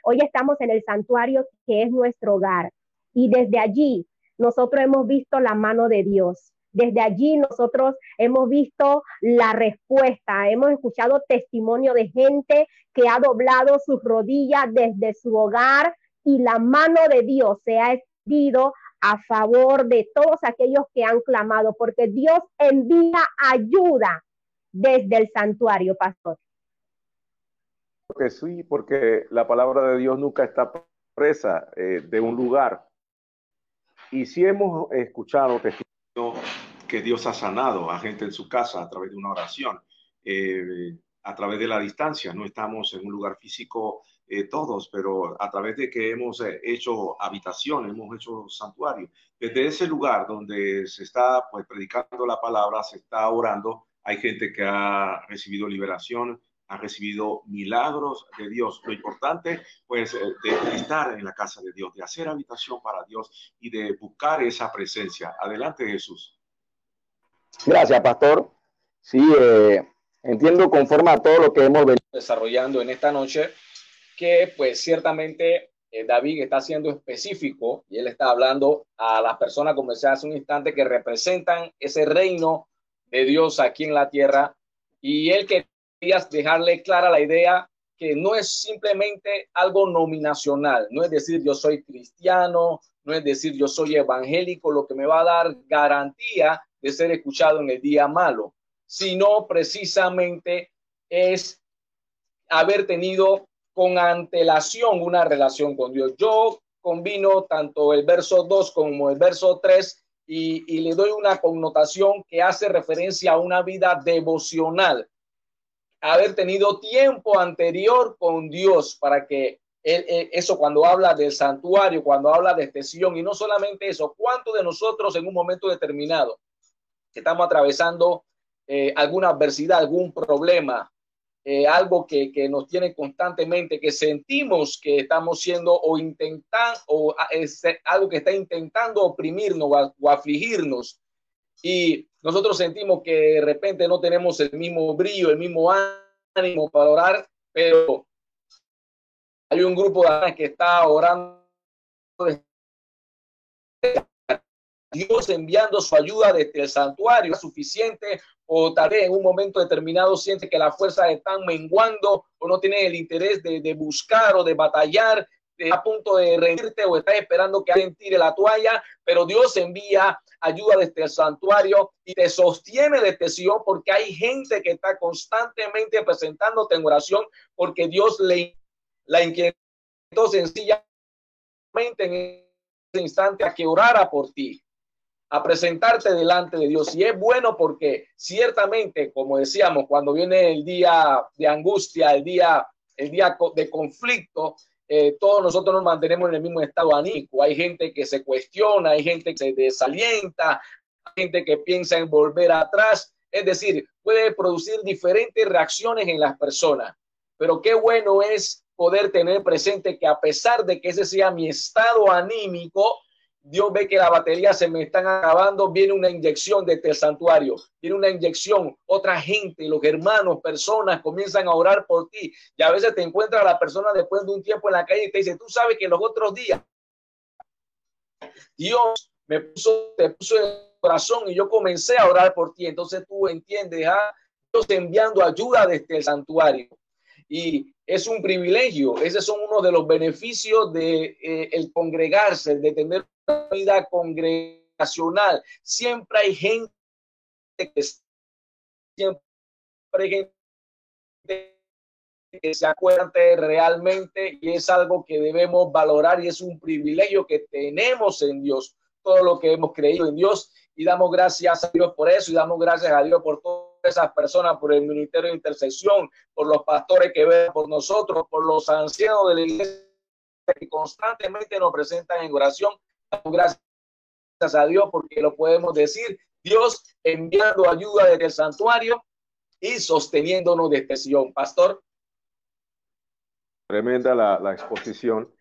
Hoy estamos en el santuario que es nuestro hogar. Y desde allí nosotros hemos visto la mano de Dios. Desde allí nosotros hemos visto la respuesta, hemos escuchado testimonio de gente que ha doblado sus rodillas desde su hogar y la mano de Dios se ha a favor de todos aquellos que han clamado, porque Dios envía ayuda desde el santuario, pastor. Que sí, porque la palabra de Dios nunca está presa eh, de un lugar. Y si hemos escuchado que Dios ha sanado a gente en su casa a través de una oración, eh, a través de la distancia. No estamos en un lugar físico eh, todos, pero a través de que hemos eh, hecho habitación, hemos hecho santuario. Desde ese lugar donde se está pues, predicando la palabra, se está orando, hay gente que ha recibido liberación, ha recibido milagros de Dios. Lo importante, pues, eh, de estar en la casa de Dios, de hacer habitación para Dios y de buscar esa presencia. Adelante, Jesús. Gracias, pastor. Sí, entiendo conforme a todo lo que hemos venido desarrollando en esta noche que pues ciertamente eh, David está siendo específico y él está hablando a las personas, como decía hace un instante, que representan ese reino de Dios aquí en la tierra. Y él quería dejarle clara la idea que no es simplemente algo nominacional, no es decir yo soy cristiano, no es decir yo soy evangélico, lo que me va a dar garantía de ser escuchado en el día malo, sino precisamente es haber tenido con antelación una relación con Dios. Yo combino tanto el verso 2 como el verso 3 y, le doy una connotación que hace referencia a una vida devocional. Haber tenido tiempo anterior con Dios para que eso cuando habla del santuario, cuando habla de extensión y no solamente eso, ¿cuántos de nosotros en un momento determinado que estamos atravesando eh, alguna adversidad, algún problema, eh, algo que, que, nos tiene constantemente, que sentimos que estamos siendo o intentan o ah, es algo que está intentando oprimirnos o, afligirnos. Y nosotros sentimos que de repente no tenemos el mismo brillo, el mismo ánimo para orar, pero hay un grupo de que está orando Dios enviando su ayuda desde el santuario es suficiente o tal vez en un momento determinado siente que las fuerzas están menguando o no tiene el interés de, buscar o de batallar de, a punto de rendirte o estás esperando que alguien tire la toalla, pero Dios envía ayuda desde el santuario y te sostiene de Sion porque hay gente que está constantemente presentándote en oración porque Dios le la inquietó sencillamente en ese instante a que orara por ti a presentarte delante de Dios. Y es bueno porque ciertamente, como decíamos, cuando viene el día de angustia, el día, el día de conflicto, eh, todos nosotros nos mantenemos en el mismo estado anímico. Hay gente que se cuestiona, hay gente que se desalienta, hay gente que piensa en volver atrás. Es decir, puede producir diferentes reacciones en las personas. Pero qué bueno es poder tener presente que a pesar de que ese sea mi estado anímico, Dios ve que la batería se me están acabando, viene una inyección desde el santuario, viene una inyección, otra gente, los hermanos, personas comienzan a orar por ti. Y a veces te encuentras a la persona después de un tiempo en la calle y te dice, tú sabes que los otros días Dios me puso, te puso en el corazón y yo comencé a orar por ti. Entonces tú entiendes, ah, Dios enviando ayuda desde el santuario. Y es un privilegio. Esos son uno de los beneficios de eh, el congregarse, de tener vida congregacional. Siempre hay gente que siempre se acuerde realmente y es algo que debemos valorar y es un privilegio que tenemos en Dios, todo lo que hemos creído en Dios y damos gracias a Dios por eso y damos gracias a Dios por todas esas personas, por el Ministerio de Intercesión, por los pastores que ven por nosotros, por los ancianos de la iglesia que constantemente nos presentan en oración. Gracias a Dios porque lo podemos decir. Dios enviando ayuda desde el santuario y sosteniéndonos de expresión. Pastor. Tremenda la, la exposición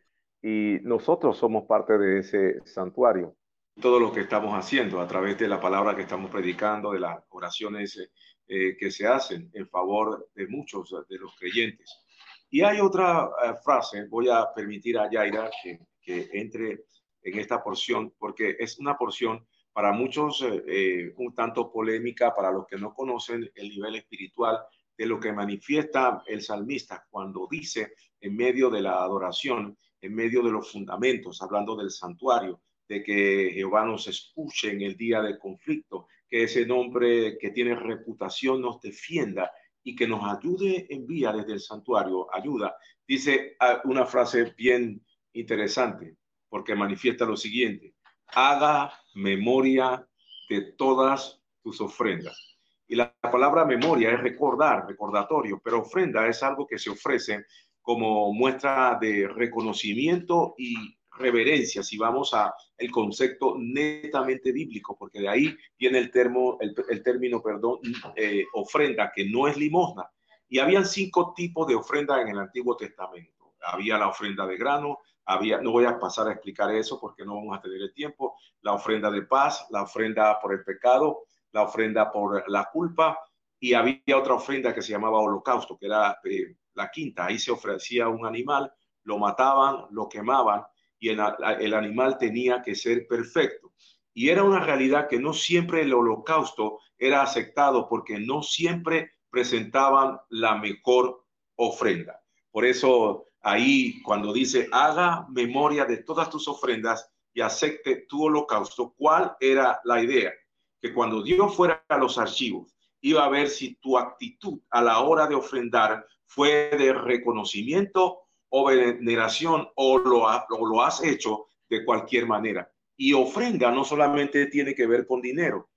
y nosotros somos parte de ese santuario. Todo lo que estamos haciendo a través de la palabra que estamos predicando, de las oraciones eh, que se hacen en favor de muchos de los creyentes. Y hay otra eh, frase, voy a permitir a Yaira que, que, entre en esta porción, porque es una porción para muchos eh, un tanto polémica, para los que no conocen el nivel espiritual de lo que manifiesta el salmista cuando dice en medio de la adoración, en medio de los fundamentos, hablando del santuario, de que Jehová nos escuche en el día del conflicto, que ese nombre que tiene reputación nos defienda y que nos ayude en vía desde el santuario, ayuda. Dice ah, una frase bien interesante, porque manifiesta lo siguiente, haga memoria de todas tus ofrendas. Y la palabra memoria es recordar, recordatorio, pero ofrenda es algo que se ofrece como muestra de reconocimiento y reverencia, si vamos a el concepto netamente bíblico, porque de ahí viene el, termo, el, término, perdón, eh, ofrenda, que no es limosna. Y habían cinco tipos de ofrenda en el Antiguo Testamento. Había la ofrenda de grano, había, no voy a pasar a explicar eso porque no vamos a tener el tiempo, la ofrenda de paz, la ofrenda por el pecado, la ofrenda por la culpa, y había otra ofrenda que se llamaba holocausto, que era eh, la quinta, ahí se ofrecía un animal, lo mataban, lo quemaban y el, el, animal tenía que ser perfecto. Y era una realidad que no siempre el holocausto era aceptado porque no siempre presentaban la mejor ofrenda. Por eso ahí cuando dice, haga memoria de todas tus ofrendas y acepte tu holocausto, ¿cuál era la idea? Que cuando Dios fuera a los archivos, iba a ver si tu actitud a la hora de ofrendar fue de reconocimiento o veneración o lo, lo has hecho de cualquier manera. Y ofrenda no solamente tiene que ver con dinero,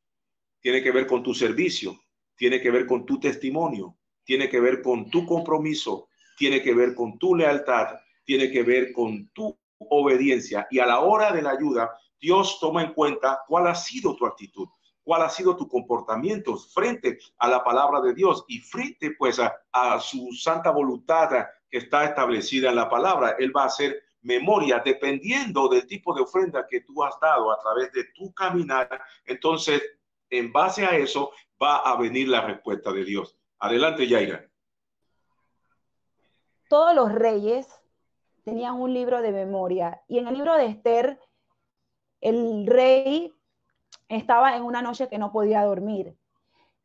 tiene que ver con tu servicio, tiene que ver con tu testimonio, tiene que ver con tu compromiso, tiene que ver con tu lealtad, tiene que ver con tu obediencia. Y a la hora de la ayuda, Dios toma en cuenta cuál ha sido tu actitud cuál ha sido tu comportamiento frente a la palabra de Dios y frente pues a, su santa voluntad que está establecida en la palabra. Él va a hacer memoria dependiendo del tipo de ofrenda que tú has dado a través de tu caminar. Entonces, en base a eso va a venir la respuesta de Dios. Adelante, Yaira. Todos los reyes tenían un libro de memoria y en el libro de Esther, el rey estaba en una noche que no podía dormir.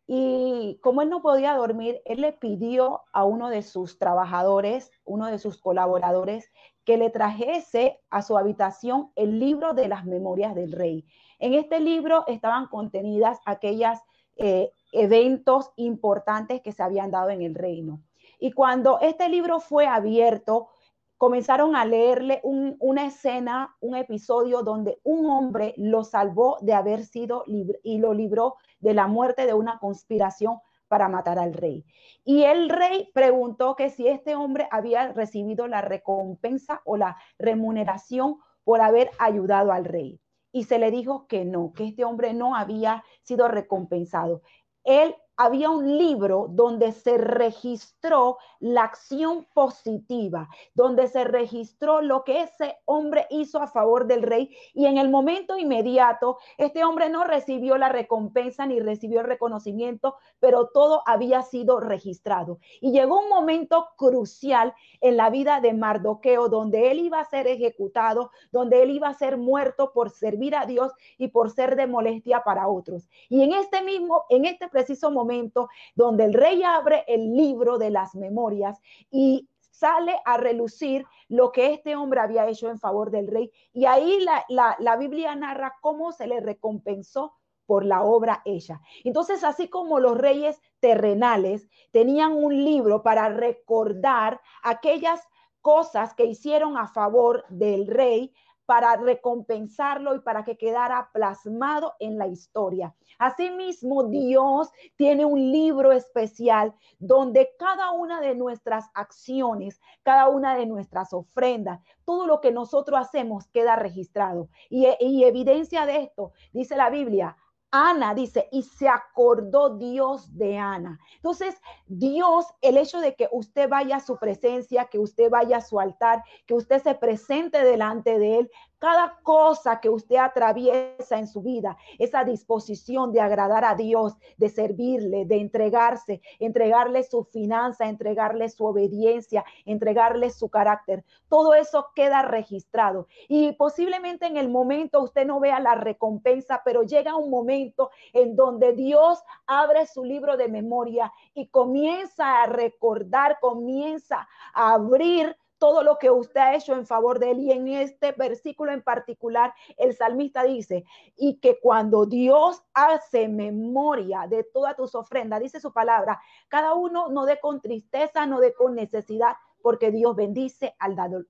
Y como él no podía dormir, él le pidió a uno de sus trabajadores, uno de sus colaboradores, que le trajese a su habitación el libro de las memorias del rey. En este libro estaban contenidas aquellas eh, eventos importantes que se habían dado en el reino. Y cuando este libro fue abierto, comenzaron a leerle una escena, un episodio donde un hombre lo salvó de haber sido y lo libró de la muerte de una conspiración para matar al rey. Y el rey preguntó que si este hombre había recibido la recompensa o la remuneración por haber ayudado al rey. Y se le dijo que no, que este hombre no había sido recompensado. Él había un libro donde se registró la acción positiva, donde se registró lo que ese hombre hizo a favor del rey y en el momento inmediato este hombre no recibió la recompensa ni recibió el reconocimiento, pero todo había sido registrado. Y llegó un momento crucial en la vida de Mardoqueo donde él iba a ser ejecutado, donde él iba a ser muerto por servir a Dios y por ser de molestia para otros. Y en este mismo, en este preciso momento, momento donde el rey abre el libro de las memorias y sale a relucir lo que este hombre había hecho en favor del rey. Y ahí la, la, Biblia narra cómo se le recompensó por la obra hecha. Entonces, así como los reyes terrenales tenían un libro para recordar aquellas cosas que hicieron a favor del rey, para recompensarlo y para que quedara plasmado en la historia. Asimismo, Dios tiene un libro especial donde cada una de nuestras acciones, cada una de nuestras ofrendas, todo lo que nosotros hacemos queda registrado. Y, y evidencia de esto, dice la Biblia, Ana dice, y se acordó Dios de Ana. Entonces, Dios, el hecho de que usted vaya a su presencia, que usted vaya a su altar, que usted se presente delante de él, cada cosa que usted atraviesa en su vida, esa disposición de agradar a Dios, de servirle, de entregarse, entregarle su finanza, entregarle su obediencia, entregarle su carácter, todo eso queda registrado. Y posiblemente en el momento usted no vea la recompensa, pero llega un momento en donde Dios abre su libro de memoria y comienza a recordar, comienza a abrir todo lo que usted ha hecho en favor de él. Y en este versículo en particular, el salmista dice, y que cuando Dios hace memoria de todas tus ofrendas, dice su palabra, cada uno no dé con tristeza, no dé con necesidad, porque Dios bendice al dador,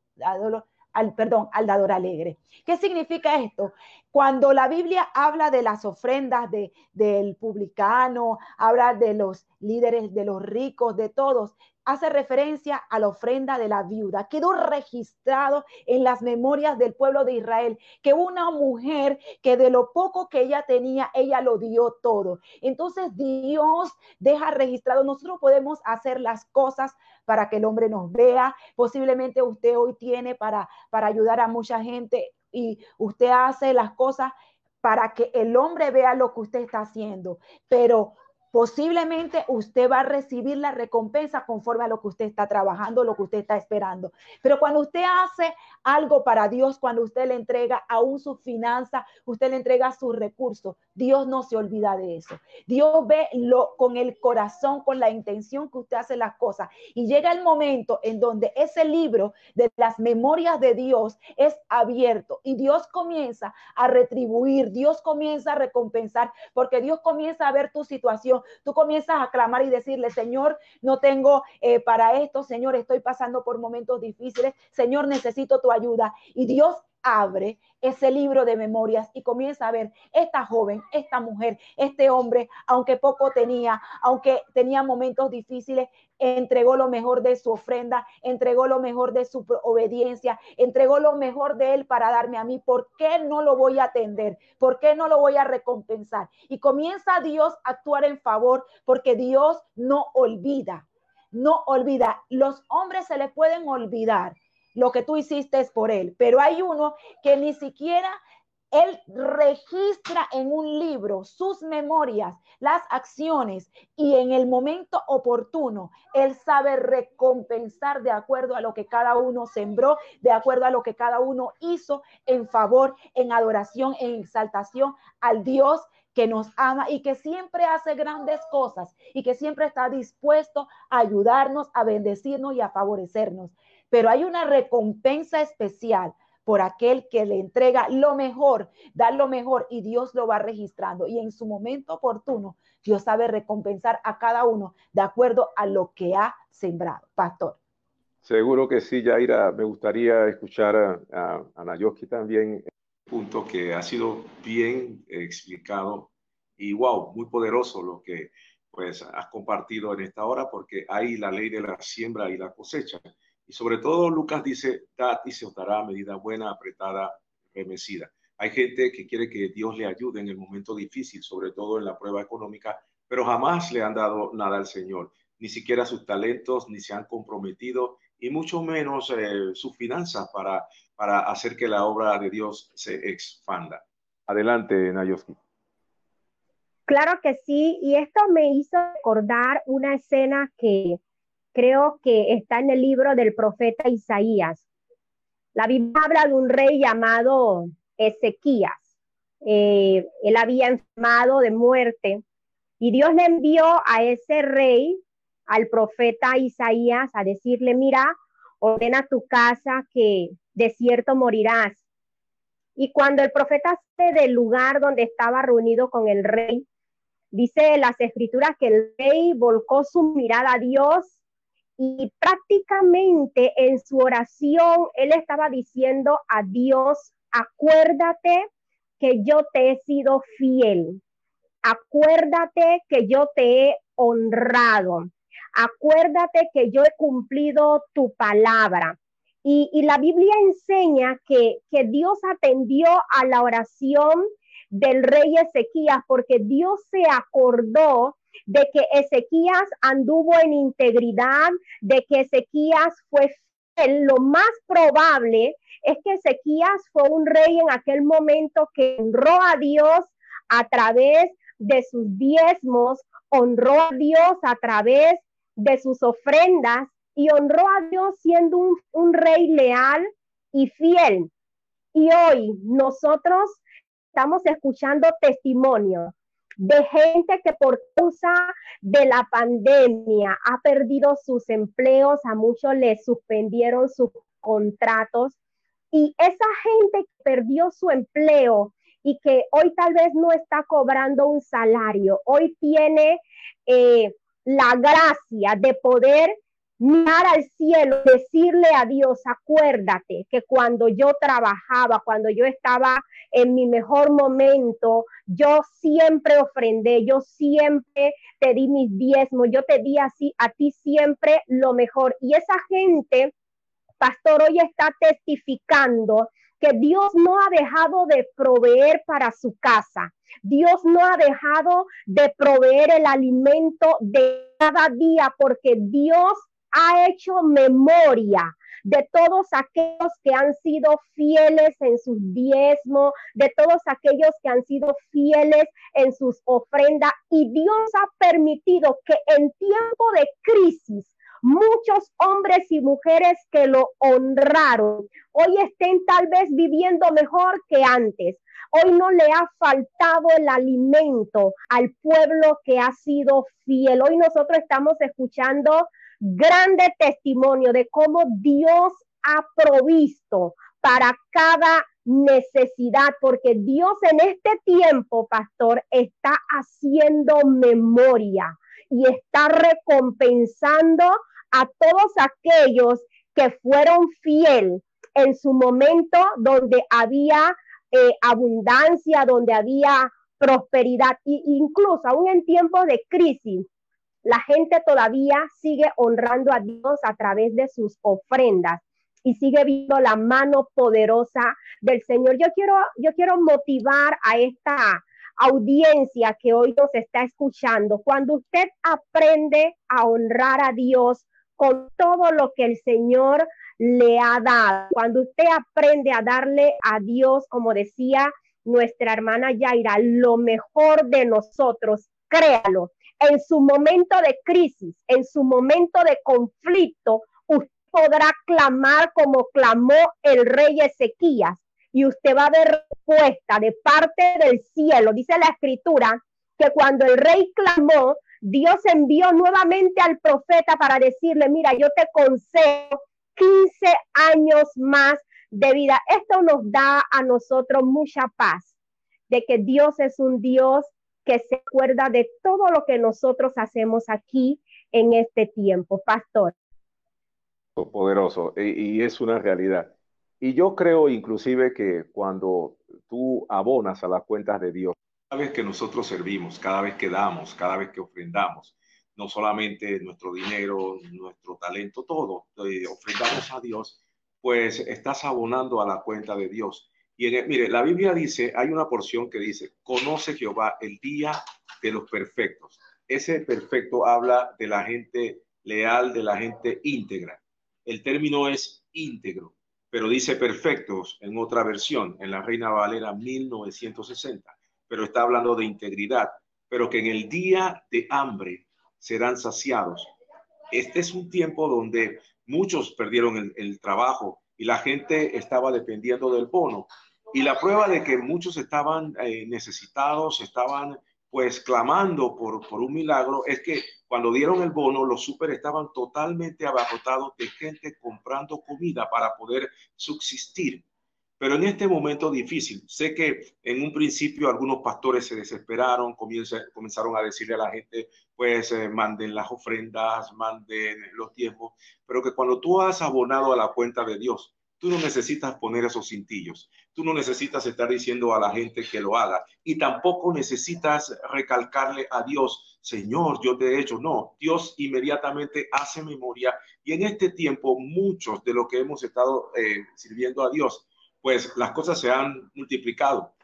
al, perdón, al dador alegre. ¿Qué significa esto? Cuando la Biblia habla de las ofrendas de, del publicano, habla de los líderes, de los ricos, de todos, hace referencia a la ofrenda de la viuda. Quedó registrado en las memorias del pueblo de Israel que una mujer que de lo poco que ella tenía, ella lo dio todo. Entonces Dios deja registrado, nosotros podemos hacer las cosas para que el hombre nos vea. Posiblemente usted hoy tiene para, para ayudar a mucha gente y usted hace las cosas para que el hombre vea lo que usted está haciendo. Pero posiblemente usted va a recibir la recompensa conforme a lo que usted está trabajando, lo que usted está esperando. Pero cuando usted hace algo para Dios, cuando usted le entrega aún su finanza, usted le entrega sus recursos, Dios no se olvida de eso. Dios ve lo con el corazón, con la intención que usted hace las cosas. Y llega el momento en donde ese libro de las memorias de Dios es abierto y Dios comienza a retribuir, Dios comienza a recompensar, porque Dios comienza a ver tu situación tú comienzas a clamar y decirle, Señor, no tengo eh, para esto, Señor, estoy pasando por momentos difíciles, Señor, necesito tu ayuda. Y Dios abre ese libro de memorias y comienza a ver esta joven, esta mujer, este hombre, aunque poco tenía, aunque tenía momentos difíciles, entregó lo mejor de su ofrenda, entregó lo mejor de su obediencia, entregó lo mejor de él para darme a mí. ¿Por qué no lo voy a atender? ¿Por qué no lo voy a recompensar? Y comienza Dios a actuar en favor porque Dios no olvida, no olvida. Los hombres se les pueden olvidar lo que tú hiciste es por él, pero hay uno que ni siquiera él registra en un libro sus memorias, las acciones y en el momento oportuno, él sabe recompensar de acuerdo a lo que cada uno sembró, de acuerdo a lo que cada uno hizo en favor, en adoración, en exaltación al Dios que nos ama y que siempre hace grandes cosas y que siempre está dispuesto a ayudarnos, a bendecirnos y a favorecernos pero hay una recompensa especial por aquel que le entrega lo mejor, da lo mejor y Dios lo va registrando. Y en su momento oportuno, Dios sabe recompensar a cada uno de acuerdo a lo que ha sembrado. Pastor. Seguro que sí, Yaira. Me gustaría escuchar a, a, a Nayoski también. Punto que ha sido bien explicado y wow, muy poderoso lo que pues has compartido en esta hora porque hay la ley de la siembra y la cosecha. Y sobre todo Lucas dice, dad y se os dará medida buena, apretada, remecida. Hay gente que quiere que Dios le ayude en el momento difícil, sobre todo en la prueba económica, pero jamás le han dado nada al Señor, ni siquiera sus talentos, ni se han comprometido, y mucho menos eh, sus finanzas para, para hacer que la obra de Dios se expanda. Adelante, Nayoski. Claro que sí, y esto me hizo recordar una escena que creo que está en el libro del profeta Isaías. La Biblia habla de un rey llamado Ezequías. Eh, él había enfermado de muerte y Dios le envió a ese rey, al profeta Isaías, a decirle, mira, ordena tu casa que de cierto morirás. Y cuando el profeta se del lugar donde estaba reunido con el rey, dice las escrituras que el rey volcó su mirada a Dios y prácticamente en su oración él estaba diciendo a Dios, acuérdate que yo te he sido fiel, acuérdate que yo te he honrado, acuérdate que yo he cumplido tu palabra. Y, la Biblia enseña que, que Dios atendió a la oración del rey Ezequías porque Dios se acordó de que Ezequías anduvo en integridad, de que Ezequías fue fiel, lo más probable es que Ezequías fue un rey en aquel momento que honró a Dios a través de sus diezmos, honró a Dios a través de sus ofrendas y honró a Dios siendo un, un rey leal y fiel. Y hoy nosotros estamos escuchando testimonios de gente que por causa de la pandemia ha perdido sus empleos, a muchos les suspendieron sus contratos y esa gente que perdió su empleo y que hoy tal vez no está cobrando un salario, hoy tiene eh, la gracia de poder mirar al cielo, decirle a Dios, acuérdate que cuando yo trabajaba, cuando yo estaba en mi mejor momento, yo siempre ofrendé, yo siempre te di mis diezmos, yo te di así a ti siempre lo mejor. Y esa gente, pastor, hoy está testificando que Dios no ha dejado de proveer para su casa. Dios no ha dejado de proveer el alimento de cada día porque Dios ha hecho memoria de todos aquellos que han sido fieles en sus diezmos, de todos aquellos que han sido fieles en sus ofrendas. Y Dios ha permitido que en tiempo de crisis muchos hombres y mujeres que lo honraron hoy estén tal vez viviendo mejor que antes. Hoy no le ha faltado el alimento al pueblo que ha sido fiel. Hoy nosotros estamos escuchando grande testimonio de cómo Dios ha provisto para cada necesidad, porque Dios en este tiempo, pastor, está haciendo memoria y está recompensando a todos aquellos que fueron fiel en su momento donde había eh, abundancia, donde había prosperidad, e incluso aún en tiempos de crisis, la gente todavía sigue honrando a Dios a través de sus ofrendas y sigue viendo la mano poderosa del Señor. Yo quiero, yo quiero motivar a esta audiencia que hoy nos está escuchando. Cuando usted aprende a honrar a Dios con todo lo que el Señor le ha dado, cuando usted aprende a darle a Dios, como decía nuestra hermana Yaira, lo mejor de nosotros, créalo, en su momento de crisis, en su momento de conflicto, usted podrá clamar como clamó el rey Ezequías y usted va a ver respuesta de parte del cielo. Dice la escritura que cuando el rey clamó, Dios envió nuevamente al profeta para decirle, mira, yo te concedo 15 años más de vida. Esto nos da a nosotros mucha paz de que Dios es un Dios que se acuerda de todo lo que nosotros hacemos aquí en este tiempo, pastor. Poderoso, y, es una realidad. Y yo creo inclusive que cuando tú abonas a las cuentas de Dios, cada vez que nosotros servimos, cada vez que damos, cada vez que ofrendamos, no solamente nuestro dinero, nuestro talento, todo, eh, ofrendamos a Dios, pues estás abonando a la cuenta de Dios. Y mire, la Biblia dice, hay una porción que dice, conoce Jehová el día de los perfectos. Ese perfecto habla de la gente leal, de la gente íntegra. El término es íntegro, pero dice perfectos en otra versión, en la Reina Valera 1960, pero está hablando de integridad, pero que en el día de hambre serán saciados. Este es un tiempo donde muchos perdieron el, el trabajo y la gente estaba dependiendo del bono. Y la prueba de que muchos estaban eh, necesitados, estaban pues clamando por, por un milagro, es que cuando dieron el bono, los super estaban totalmente abarrotados de gente comprando comida para poder subsistir. Pero en este momento difícil, sé que en un principio algunos pastores se desesperaron, comenzaron a decirle a la gente, pues eh, manden las ofrendas, manden los tiempos, pero que cuando tú has abonado a la cuenta de Dios, tú no necesitas poner esos cintillos, tú no necesitas estar diciendo a la gente que lo haga y tampoco necesitas recalcarle a Dios, Señor, yo te he hecho. No, Dios inmediatamente hace memoria y en este tiempo muchos de los que hemos estado eh, sirviendo a Dios, pues las cosas se han multiplicado.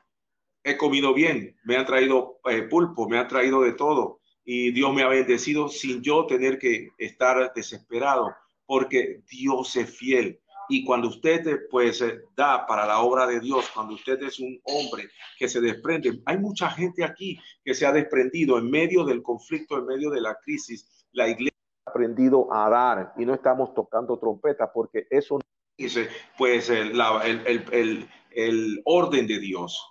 He comido bien, me han traído eh, pulpo, me han traído de todo y Dios me ha bendecido sin yo tener que estar desesperado porque Dios es fiel. Y cuando usted pues eh, da para la obra de Dios, cuando usted es un hombre que se desprende, hay mucha gente aquí que se ha desprendido en medio del conflicto, en medio de la crisis. La iglesia ha aprendido a dar y no estamos tocando trompeta porque eso dice pues el, el, el, orden de Dios.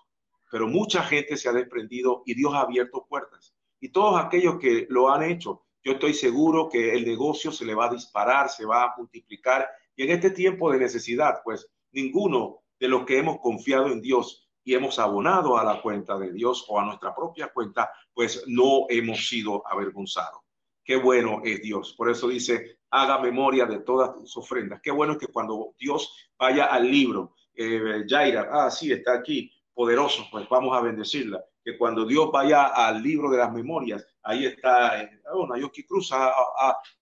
Pero mucha gente se ha desprendido y Dios ha abierto puertas. Y todos aquellos que lo han hecho, yo estoy seguro que el negocio se le va a disparar, se va a multiplicar. En este tiempo de necesidad, pues ninguno de los que hemos confiado en Dios y hemos abonado a la cuenta de Dios o a nuestra propia cuenta, pues no hemos sido avergonzados. Qué bueno es Dios. Por eso dice, haga memoria de todas tus ofrendas. Qué bueno es que cuando Dios vaya al libro, eh, Jaira, ah, sí, está aquí, poderoso, pues vamos a bendecirla. Que cuando Dios vaya al libro de las memorias, ahí está, eh, oh, Nayoki Cruz ha,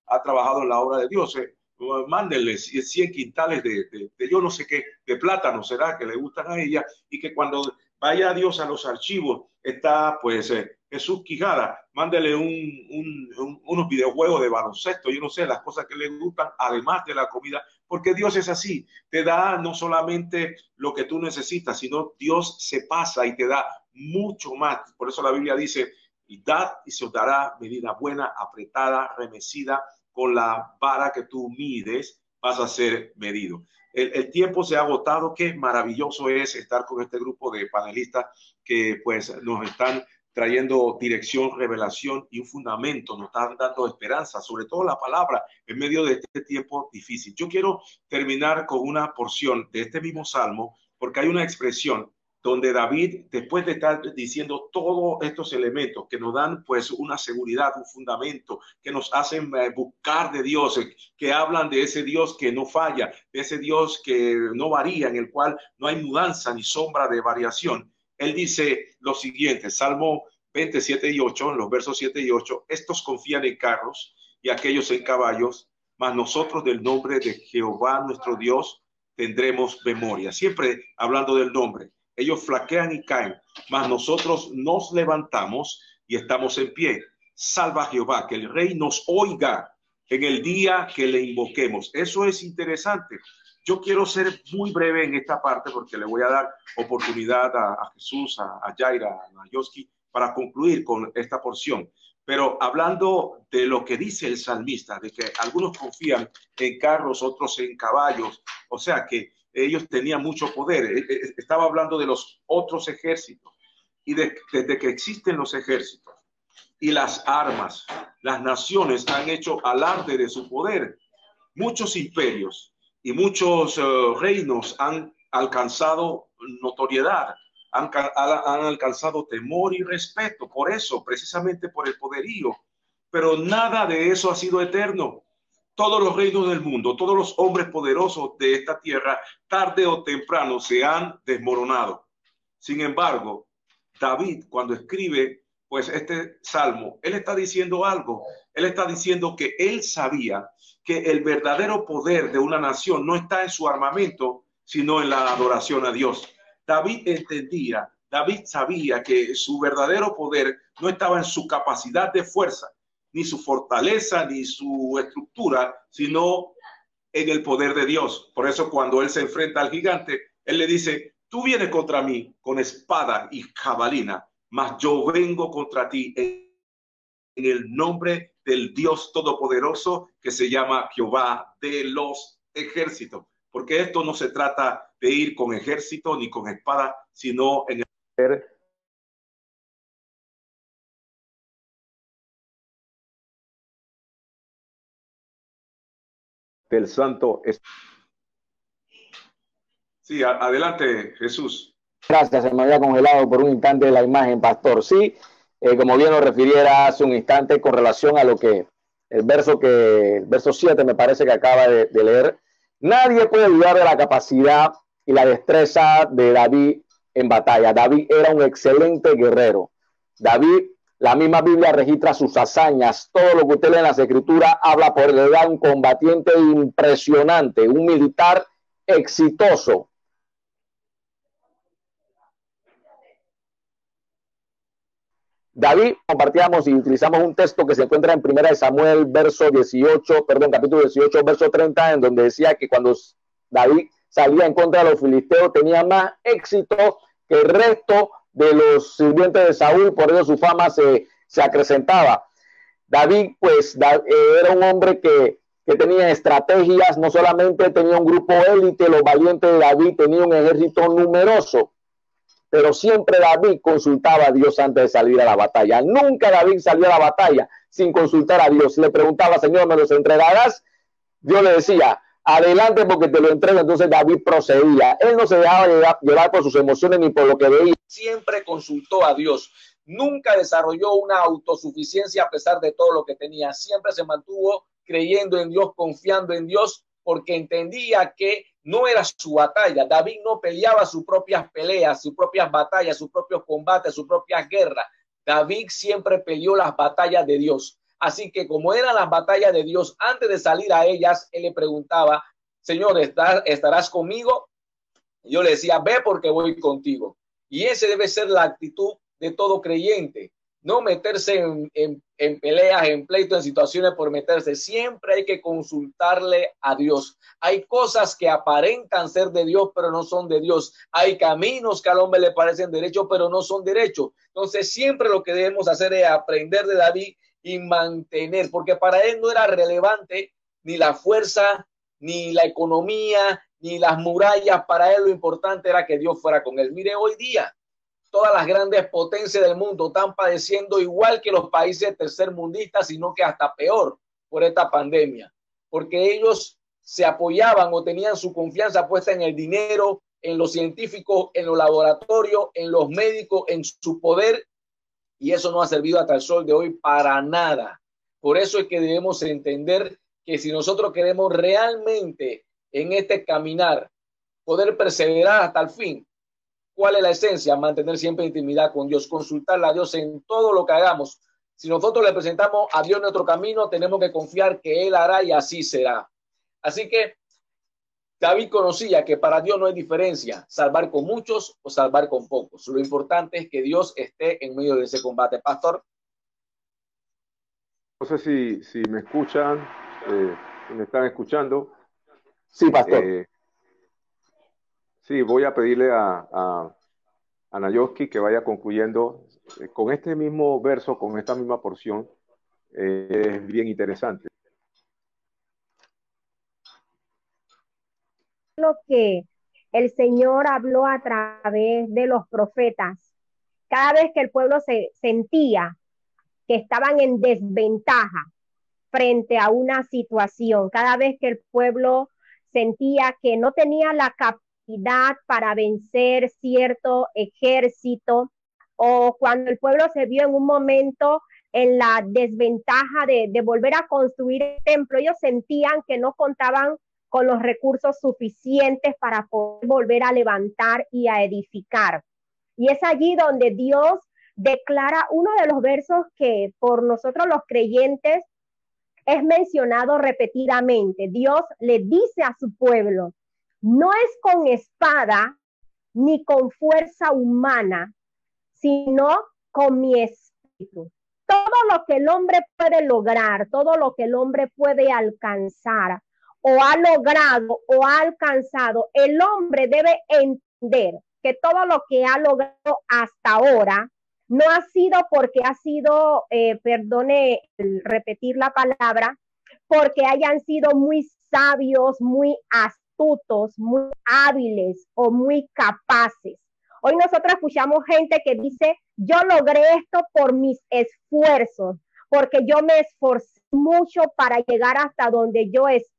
ha, trabajado en la obra de Dios. Eh, mándenle 100 quintales de, yo no sé qué, de plátano, será que le gustan a ella, y que cuando vaya Dios a los archivos, está pues eh, Jesús Quijada, mándele un, unos videojuegos de baloncesto, yo no sé, las cosas que le gustan, además de la comida, porque Dios es así, te da no solamente lo que tú necesitas, sino Dios se pasa y te da mucho más. Por eso la Biblia dice, y dad y se dará medida buena, apretada, remecida, con la vara que tú mides, vas a ser medido. El, tiempo se ha agotado. Qué maravilloso es estar con este grupo de panelistas que pues nos están trayendo dirección, revelación y un fundamento, nos están dando esperanza, sobre todo la palabra en medio de este tiempo difícil. Yo quiero terminar con una porción de este mismo salmo, porque hay una expresión donde David, después de estar diciendo todos estos elementos que nos dan pues una seguridad, un fundamento, que nos hacen eh, buscar de Dios, que hablan de ese Dios que no falla, de ese Dios que no varía, en el cual no hay mudanza ni sombra de variación él dice lo siguiente, Salmo 27 y 8, en los versos 7 y 8, estos confían en carros y aquellos en caballos, mas nosotros del nombre de Jehová nuestro Dios tendremos memoria. Siempre hablando del nombre. Ellos flaquean y caen, mas nosotros nos levantamos y estamos en pie. Salva Jehová, que el rey nos oiga en el día que le invoquemos. Eso es interesante. Yo quiero ser muy breve en esta parte porque le voy a dar oportunidad a, Jesús, a, a, a Yoski, para concluir con esta porción. Pero hablando de lo que dice el salmista, de que algunos confían en carros, otros en caballos, o sea que ellos tenían mucho poder. E, e, estaba hablando de los otros ejércitos. Y desde que existen los ejércitos y las armas, las naciones han hecho alarde de su poder. Muchos imperios y muchos eh, reinos han alcanzado notoriedad, han, alcanzado temor y respeto, por eso, precisamente por el poderío. Pero nada de eso ha sido eterno. Todos los reinos del mundo, todos los hombres poderosos de esta tierra, tarde o temprano se han desmoronado. Sin embargo, David, cuando escribe pues este salmo, él está diciendo algo. Él está diciendo que él sabía que el verdadero poder de una nación no está en su armamento, sino en la adoración a Dios. David entendía, David sabía que su verdadero poder no estaba en su capacidad de fuerza, ni su fortaleza, ni su estructura, sino en el poder de Dios. Por eso cuando él se enfrenta al gigante, él le dice, tú vienes contra mí con espada y jabalina, mas yo vengo contra ti en, el nombre del Dios Todopoderoso que se llama Jehová de los ejércitos. Porque esto no se trata de ir con ejército ni con espada, sino en el poder del Santo Sí, adelante, Jesús. Gracias, se me había congelado por un instante la imagen, pastor. Sí, eh, como bien lo refiriera hace un instante con relación a lo que el verso que, el verso 7 me parece que acaba de, de leer, nadie puede dudar de la capacidad y la destreza de David en batalla. David era un excelente guerrero. David, la misma Biblia registra sus hazañas. Todo lo que usted lee en las escrituras habla por él. Era un combatiente impresionante, un militar exitoso. David, compartíamos y utilizamos un texto que se encuentra en Primera de Samuel, verso 18, perdón, capítulo 18, verso 30, en donde decía que cuando David salía en contra de los filisteos tenía más éxito que el resto de los sirvientes de Saúl, por eso su fama se, se acrecentaba. David, pues, era un hombre que, que tenía estrategias, no solamente tenía un grupo élite, los valientes de David tenía un ejército numeroso pero siempre David consultaba a Dios antes de salir a la batalla. Nunca David salió a la batalla sin consultar a Dios. Le preguntaba, Señor, ¿me los entregarás? Dios le decía, adelante porque te lo entrego. Entonces David procedía. Él no se dejaba llevar, por sus emociones ni por lo que veía. Siempre consultó a Dios. Nunca desarrolló una autosuficiencia a pesar de todo lo que tenía. Siempre se mantuvo creyendo en Dios, confiando en Dios, porque entendía que no era su batalla. David no peleaba sus propias peleas, sus propias batallas, sus propios combates, sus propias guerras. David siempre peleó las batallas de Dios. Así que como eran las batallas de Dios, antes de salir a ellas, él le preguntaba, Señor, ¿estarás conmigo? yo le decía, ve porque voy contigo. Y ese debe ser la actitud de todo creyente no meterse en, peleas, en pleitos, en situaciones por meterse. Siempre hay que consultarle a Dios. Hay cosas que aparentan ser de Dios, pero no son de Dios. Hay caminos que al hombre le parecen derechos, pero no son derechos. Entonces, siempre lo que debemos hacer es aprender de David y mantener, porque para él no era relevante ni la fuerza, ni la economía, ni las murallas. Para él lo importante era que Dios fuera con él. Mire, hoy día todas las grandes potencias del mundo están padeciendo igual que los países tercermundistas, sino que hasta peor por esta pandemia, porque ellos se apoyaban o tenían su confianza puesta en el dinero, en los científicos, en los laboratorios, en los médicos, en su poder, y eso no ha servido hasta el sol de hoy para nada. Por eso es que debemos entender que si nosotros queremos realmente en este caminar poder perseverar hasta el fin, ¿Cuál es la esencia? Mantener siempre intimidad con Dios, consultarle a Dios en todo lo que hagamos. Si nosotros le presentamos a Dios nuestro camino, tenemos que confiar que Él hará y así será. Así que David conocía que para Dios no hay diferencia, salvar con muchos o salvar con pocos. Lo importante es que Dios esté en medio de ese combate. Pastor. No sé si, si me escuchan, eh, me están escuchando. Sí, pastor. Eh, Sí, voy a pedirle a, a, Nayoski que vaya concluyendo eh, con este mismo verso, con esta misma porción. Eh, es bien interesante. Lo que el Señor habló a través de los profetas, cada vez que el pueblo se sentía que estaban en desventaja frente a una situación, cada vez que el pueblo sentía que no tenía la capacidad para vencer cierto ejército o cuando el pueblo se vio en un momento en la desventaja de, volver a construir el templo, ellos sentían que no contaban con los recursos suficientes para poder volver a levantar y a edificar. Y es allí donde Dios declara uno de los versos que por nosotros los creyentes es mencionado repetidamente. Dios le dice a su pueblo, no es con espada ni con fuerza humana, sino con mi espíritu. Todo lo que el hombre puede lograr, todo lo que el hombre puede alcanzar o ha logrado o ha alcanzado, el hombre debe entender que todo lo que ha logrado hasta ahora no ha sido porque ha sido, eh, perdone repetir la palabra, porque hayan sido muy sabios, muy muy hábiles o muy capaces. Hoy nosotros escuchamos gente que dice, yo logré esto por mis esfuerzos, porque yo me esforcé mucho para llegar hasta donde yo estoy.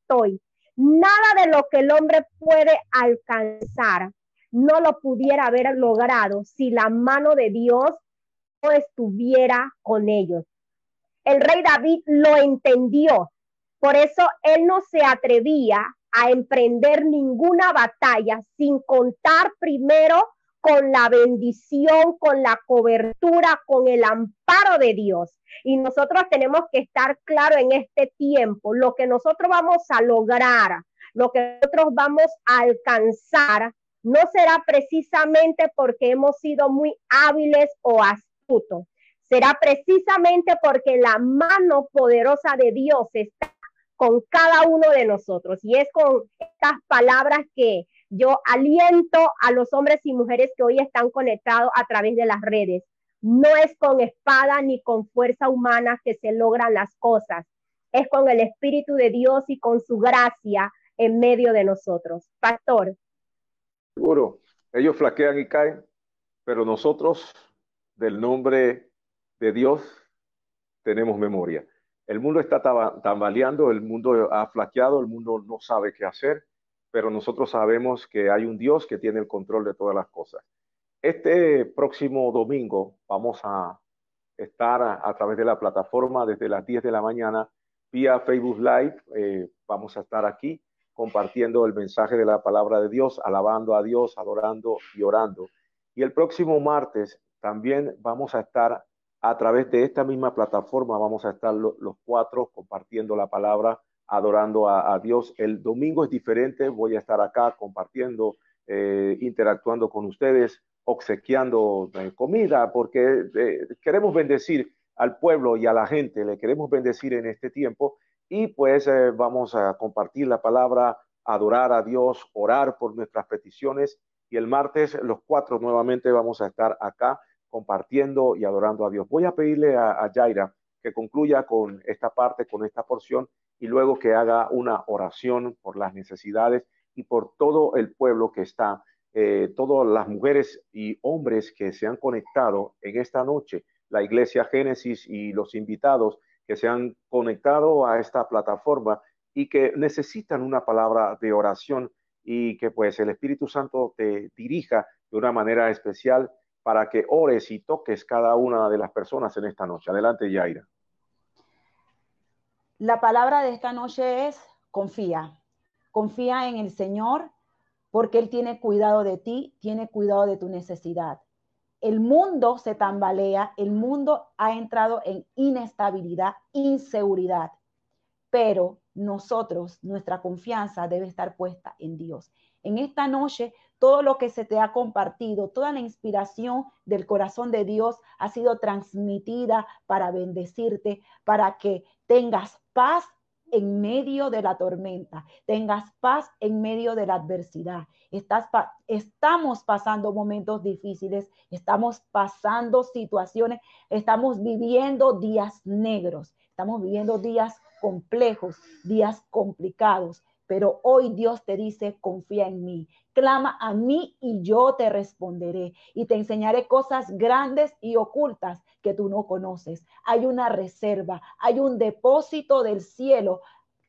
Nada de lo que el hombre puede alcanzar no lo pudiera haber logrado si la mano de Dios no estuviera con ellos. El rey David lo entendió, por eso él no se atrevía a emprender ninguna batalla sin contar primero con la bendición, con la cobertura, con el amparo de Dios. Y nosotros tenemos que estar claro en este tiempo, lo que nosotros vamos a lograr, lo que nosotros vamos a alcanzar, no será precisamente porque hemos sido muy hábiles o astutos, será precisamente porque la mano poderosa de Dios está con cada uno de nosotros. Y es con estas palabras que yo aliento a los hombres y mujeres que hoy están conectados a través de las redes. No es con espada ni con fuerza humana que se logran las cosas. Es con el Espíritu de Dios y con su gracia en medio de nosotros. Pastor. Seguro, ellos flaquean y caen, pero nosotros, del nombre de Dios, tenemos memoria. El mundo está tambaleando, el mundo ha flaqueado, el mundo no sabe qué hacer, pero nosotros sabemos que hay un Dios que tiene el control de todas las cosas. Este próximo domingo vamos a estar a, través de la plataforma desde las 10 de la mañana vía Facebook Live. Eh, vamos a estar aquí compartiendo el mensaje de la palabra de Dios, alabando a Dios, adorando y orando. Y el próximo martes también vamos a estar a través de esta misma plataforma vamos a estar los cuatro compartiendo la palabra, adorando a, Dios. El domingo es diferente, voy a estar acá compartiendo, eh, interactuando con ustedes, obsequiando eh, comida, porque eh, queremos bendecir al pueblo y a la gente, le queremos bendecir en este tiempo y pues vamos a compartir la palabra, adorar a Dios, orar por nuestras peticiones y el martes los cuatro nuevamente vamos a estar acá compartiendo y adorando a Dios. Voy a pedirle a, a que concluya con esta parte, con esta porción, y luego que haga una oración por las necesidades y por todo el pueblo que está, eh, todas las mujeres y hombres que se han conectado en esta noche, la Iglesia Génesis y los invitados que se han conectado a esta plataforma y que necesitan una palabra de oración y que pues el Espíritu Santo te dirija de una manera especial para que ores y toques cada una de las personas en esta noche. Adelante, Yaira. La palabra de esta noche es confía. Confía en el Señor porque Él tiene cuidado de ti, tiene cuidado de tu necesidad. El mundo se tambalea, el mundo ha entrado en inestabilidad, inseguridad, pero nosotros, nuestra confianza debe estar puesta en Dios. En esta noche todo lo que se te ha compartido, toda la inspiración del corazón de Dios ha sido transmitida para bendecirte, para que tengas paz en medio de la tormenta, tengas paz en medio de la adversidad. Estás estamos pasando momentos difíciles, estamos pasando situaciones, estamos viviendo días negros, estamos viviendo días complejos, días complicados, pero hoy Dios te dice, confía en mí, clama a mí y yo te responderé y te enseñaré cosas grandes y ocultas que tú no conoces. Hay una reserva, hay un depósito del cielo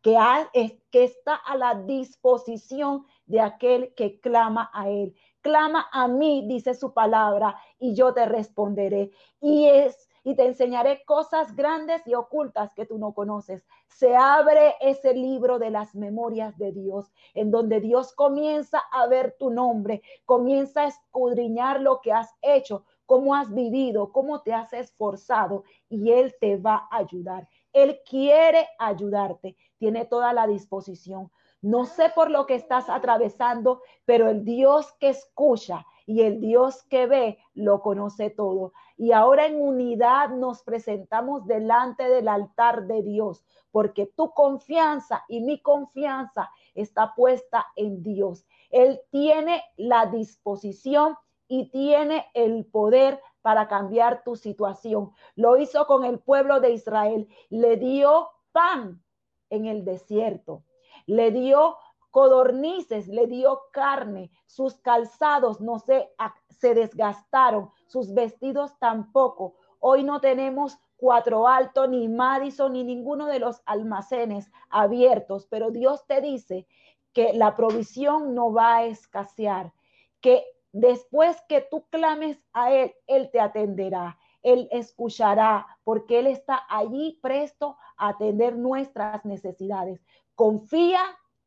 que, que está a la disposición de aquel que clama a él. Clama a mí, dice su palabra, y yo te responderé. Y es y te enseñaré cosas grandes y ocultas que tú no conoces. Se abre ese libro de las memorias de Dios, en donde Dios comienza a ver tu nombre, comienza a escudriñar lo que has hecho, cómo has vivido, cómo te has esforzado, y Él te va a ayudar. Él quiere ayudarte, tiene toda la disposición. No sé por lo que estás atravesando, pero el Dios que escucha y el Dios que ve lo conoce todo. Y ahora en unidad nos presentamos delante del altar de Dios, porque tu confianza y mi confianza está puesta en Dios. Él tiene la disposición y tiene el poder para cambiar tu situación. Lo hizo con el pueblo de Israel. Le dio pan en el desierto. Le dio codornices, le dio carne, sus calzados no se, se desgastaron, sus vestidos tampoco. Hoy no tenemos Cuatro Alto, ni Madison, ni ninguno de los almacenes abiertos, pero Dios te dice que la provisión no va a escasear, que después que tú clames a Él, Él te atenderá. Él escuchará porque Él está allí presto a atender nuestras necesidades. Confía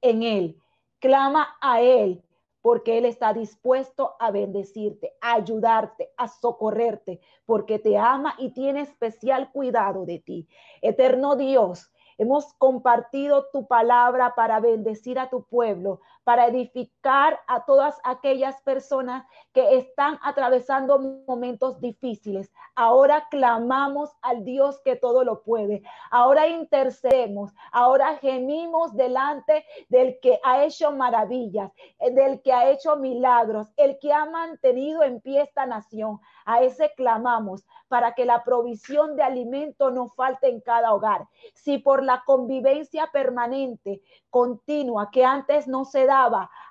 en Él, clama a Él porque Él está dispuesto a bendecirte, a ayudarte, a socorrerte, porque te ama y tiene especial cuidado de ti. Eterno Dios, Hemos compartido tu palabra para bendecir a tu pueblo, para edificar a todas aquellas personas que están atravesando momentos difíciles. Ahora clamamos al Dios que todo lo puede. Ahora intercedemos. Ahora gemimos delante del que ha hecho maravillas, del que ha hecho milagros, el que ha mantenido en pie esta nación. A ese clamamos para que la provisión de alimento no falte en cada hogar. Si por la convivencia permanente, continua, que antes no se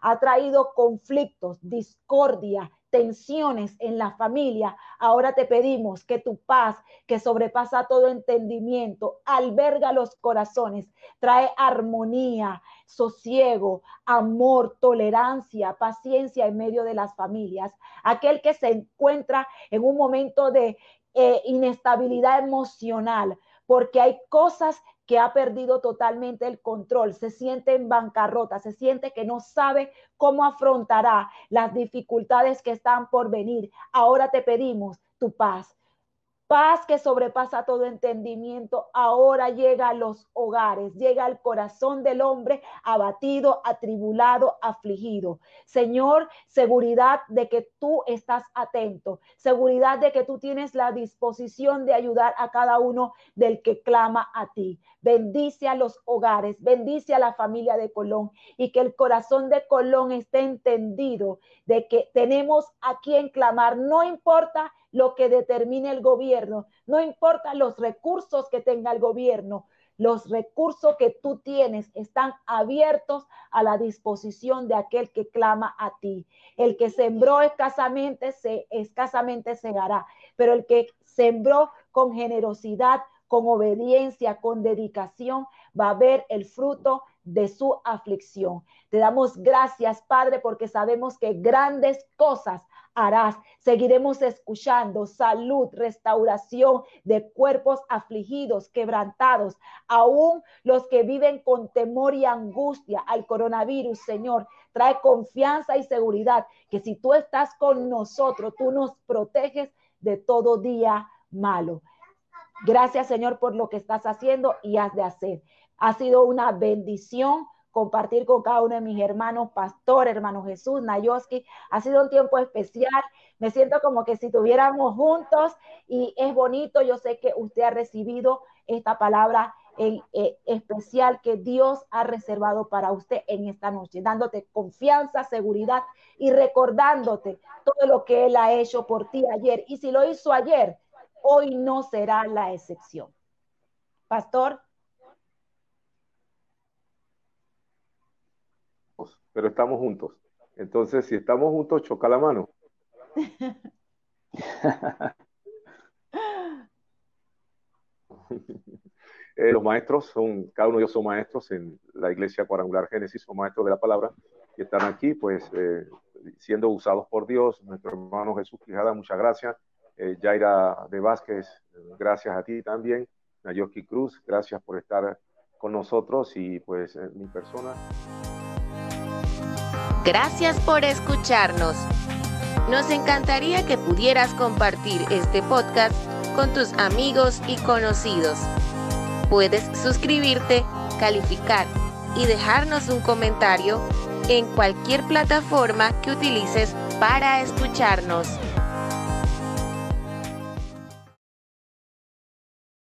ha traído conflictos, discordia, tensiones en la familia, ahora te pedimos que tu paz, que sobrepasa todo entendimiento, alberga los corazones, trae armonía, sosiego, amor, tolerancia, paciencia en medio de las familias. Aquel que se encuentra en un momento de eh, inestabilidad emocional, porque hay cosas que ha perdido totalmente el control, se siente en bancarrota, se siente que no sabe cómo afrontará las dificultades que están por venir. Ahora te pedimos tu paz, paz que sobrepasa todo entendimiento, ahora llega a los hogares, llega al corazón del hombre abatido, atribulado, afligido. Señor, seguridad de que tú estás atento, seguridad de que tú tienes la disposición de ayudar a cada uno del que clama a ti. Bendice a los hogares, bendice a la familia de Colón y que el corazón de Colón esté entendido de que tenemos a quien clamar, no importa lo que determine el gobierno, no importa los recursos que tenga el gobierno, los recursos que tú tienes están abiertos a la disposición de aquel que clama a ti. El que sembró escasamente, se, escasamente segará, pero el que sembró con generosidad, con obediencia, con dedicación, va a ver el fruto de su aflicción. Te damos gracias, Padre, porque sabemos que grandes cosas harás. Seguiremos escuchando salud, restauración de cuerpos afligidos, quebrantados, aún los que viven con temor y angustia al coronavirus, Señor. Trae confianza y seguridad que si tú estás con nosotros, tú nos proteges de todo día malo. Gracias, Señor, por lo que estás haciendo y has de hacer. Ha sido una bendición compartir con cada uno de mis hermanos, pastor, hermano Jesús, Nayoski. Ha sido un tiempo especial. Me siento como que si estuviéramos juntos y es bonito. Yo sé que usted ha recibido esta palabra en, eh, especial que Dios ha reservado para usted en esta noche, dándote confianza, seguridad y recordándote todo lo que Él ha hecho por ti ayer. Y si lo hizo ayer, hoy no será la excepción. Pastor. Pero estamos juntos. Entonces, si estamos juntos, choca la mano. <laughs> Eh, los maestros son, cada uno de ellos son maestros en la iglesia cuadrangular Génesis, son maestros de la palabra y están aquí, pues, eh, siendo usados por Dios. Nuestro hermano Jesús Quijada, muchas gracias. Eh, Jaira de Vázquez, gracias a ti también. Nayoki Cruz, gracias por estar con nosotros y pues mi persona. Gracias por escucharnos. Nos encantaría que pudieras compartir este podcast con tus amigos y conocidos. Puedes suscribirte, calificar y dejarnos un comentario en cualquier plataforma que utilices para escucharnos.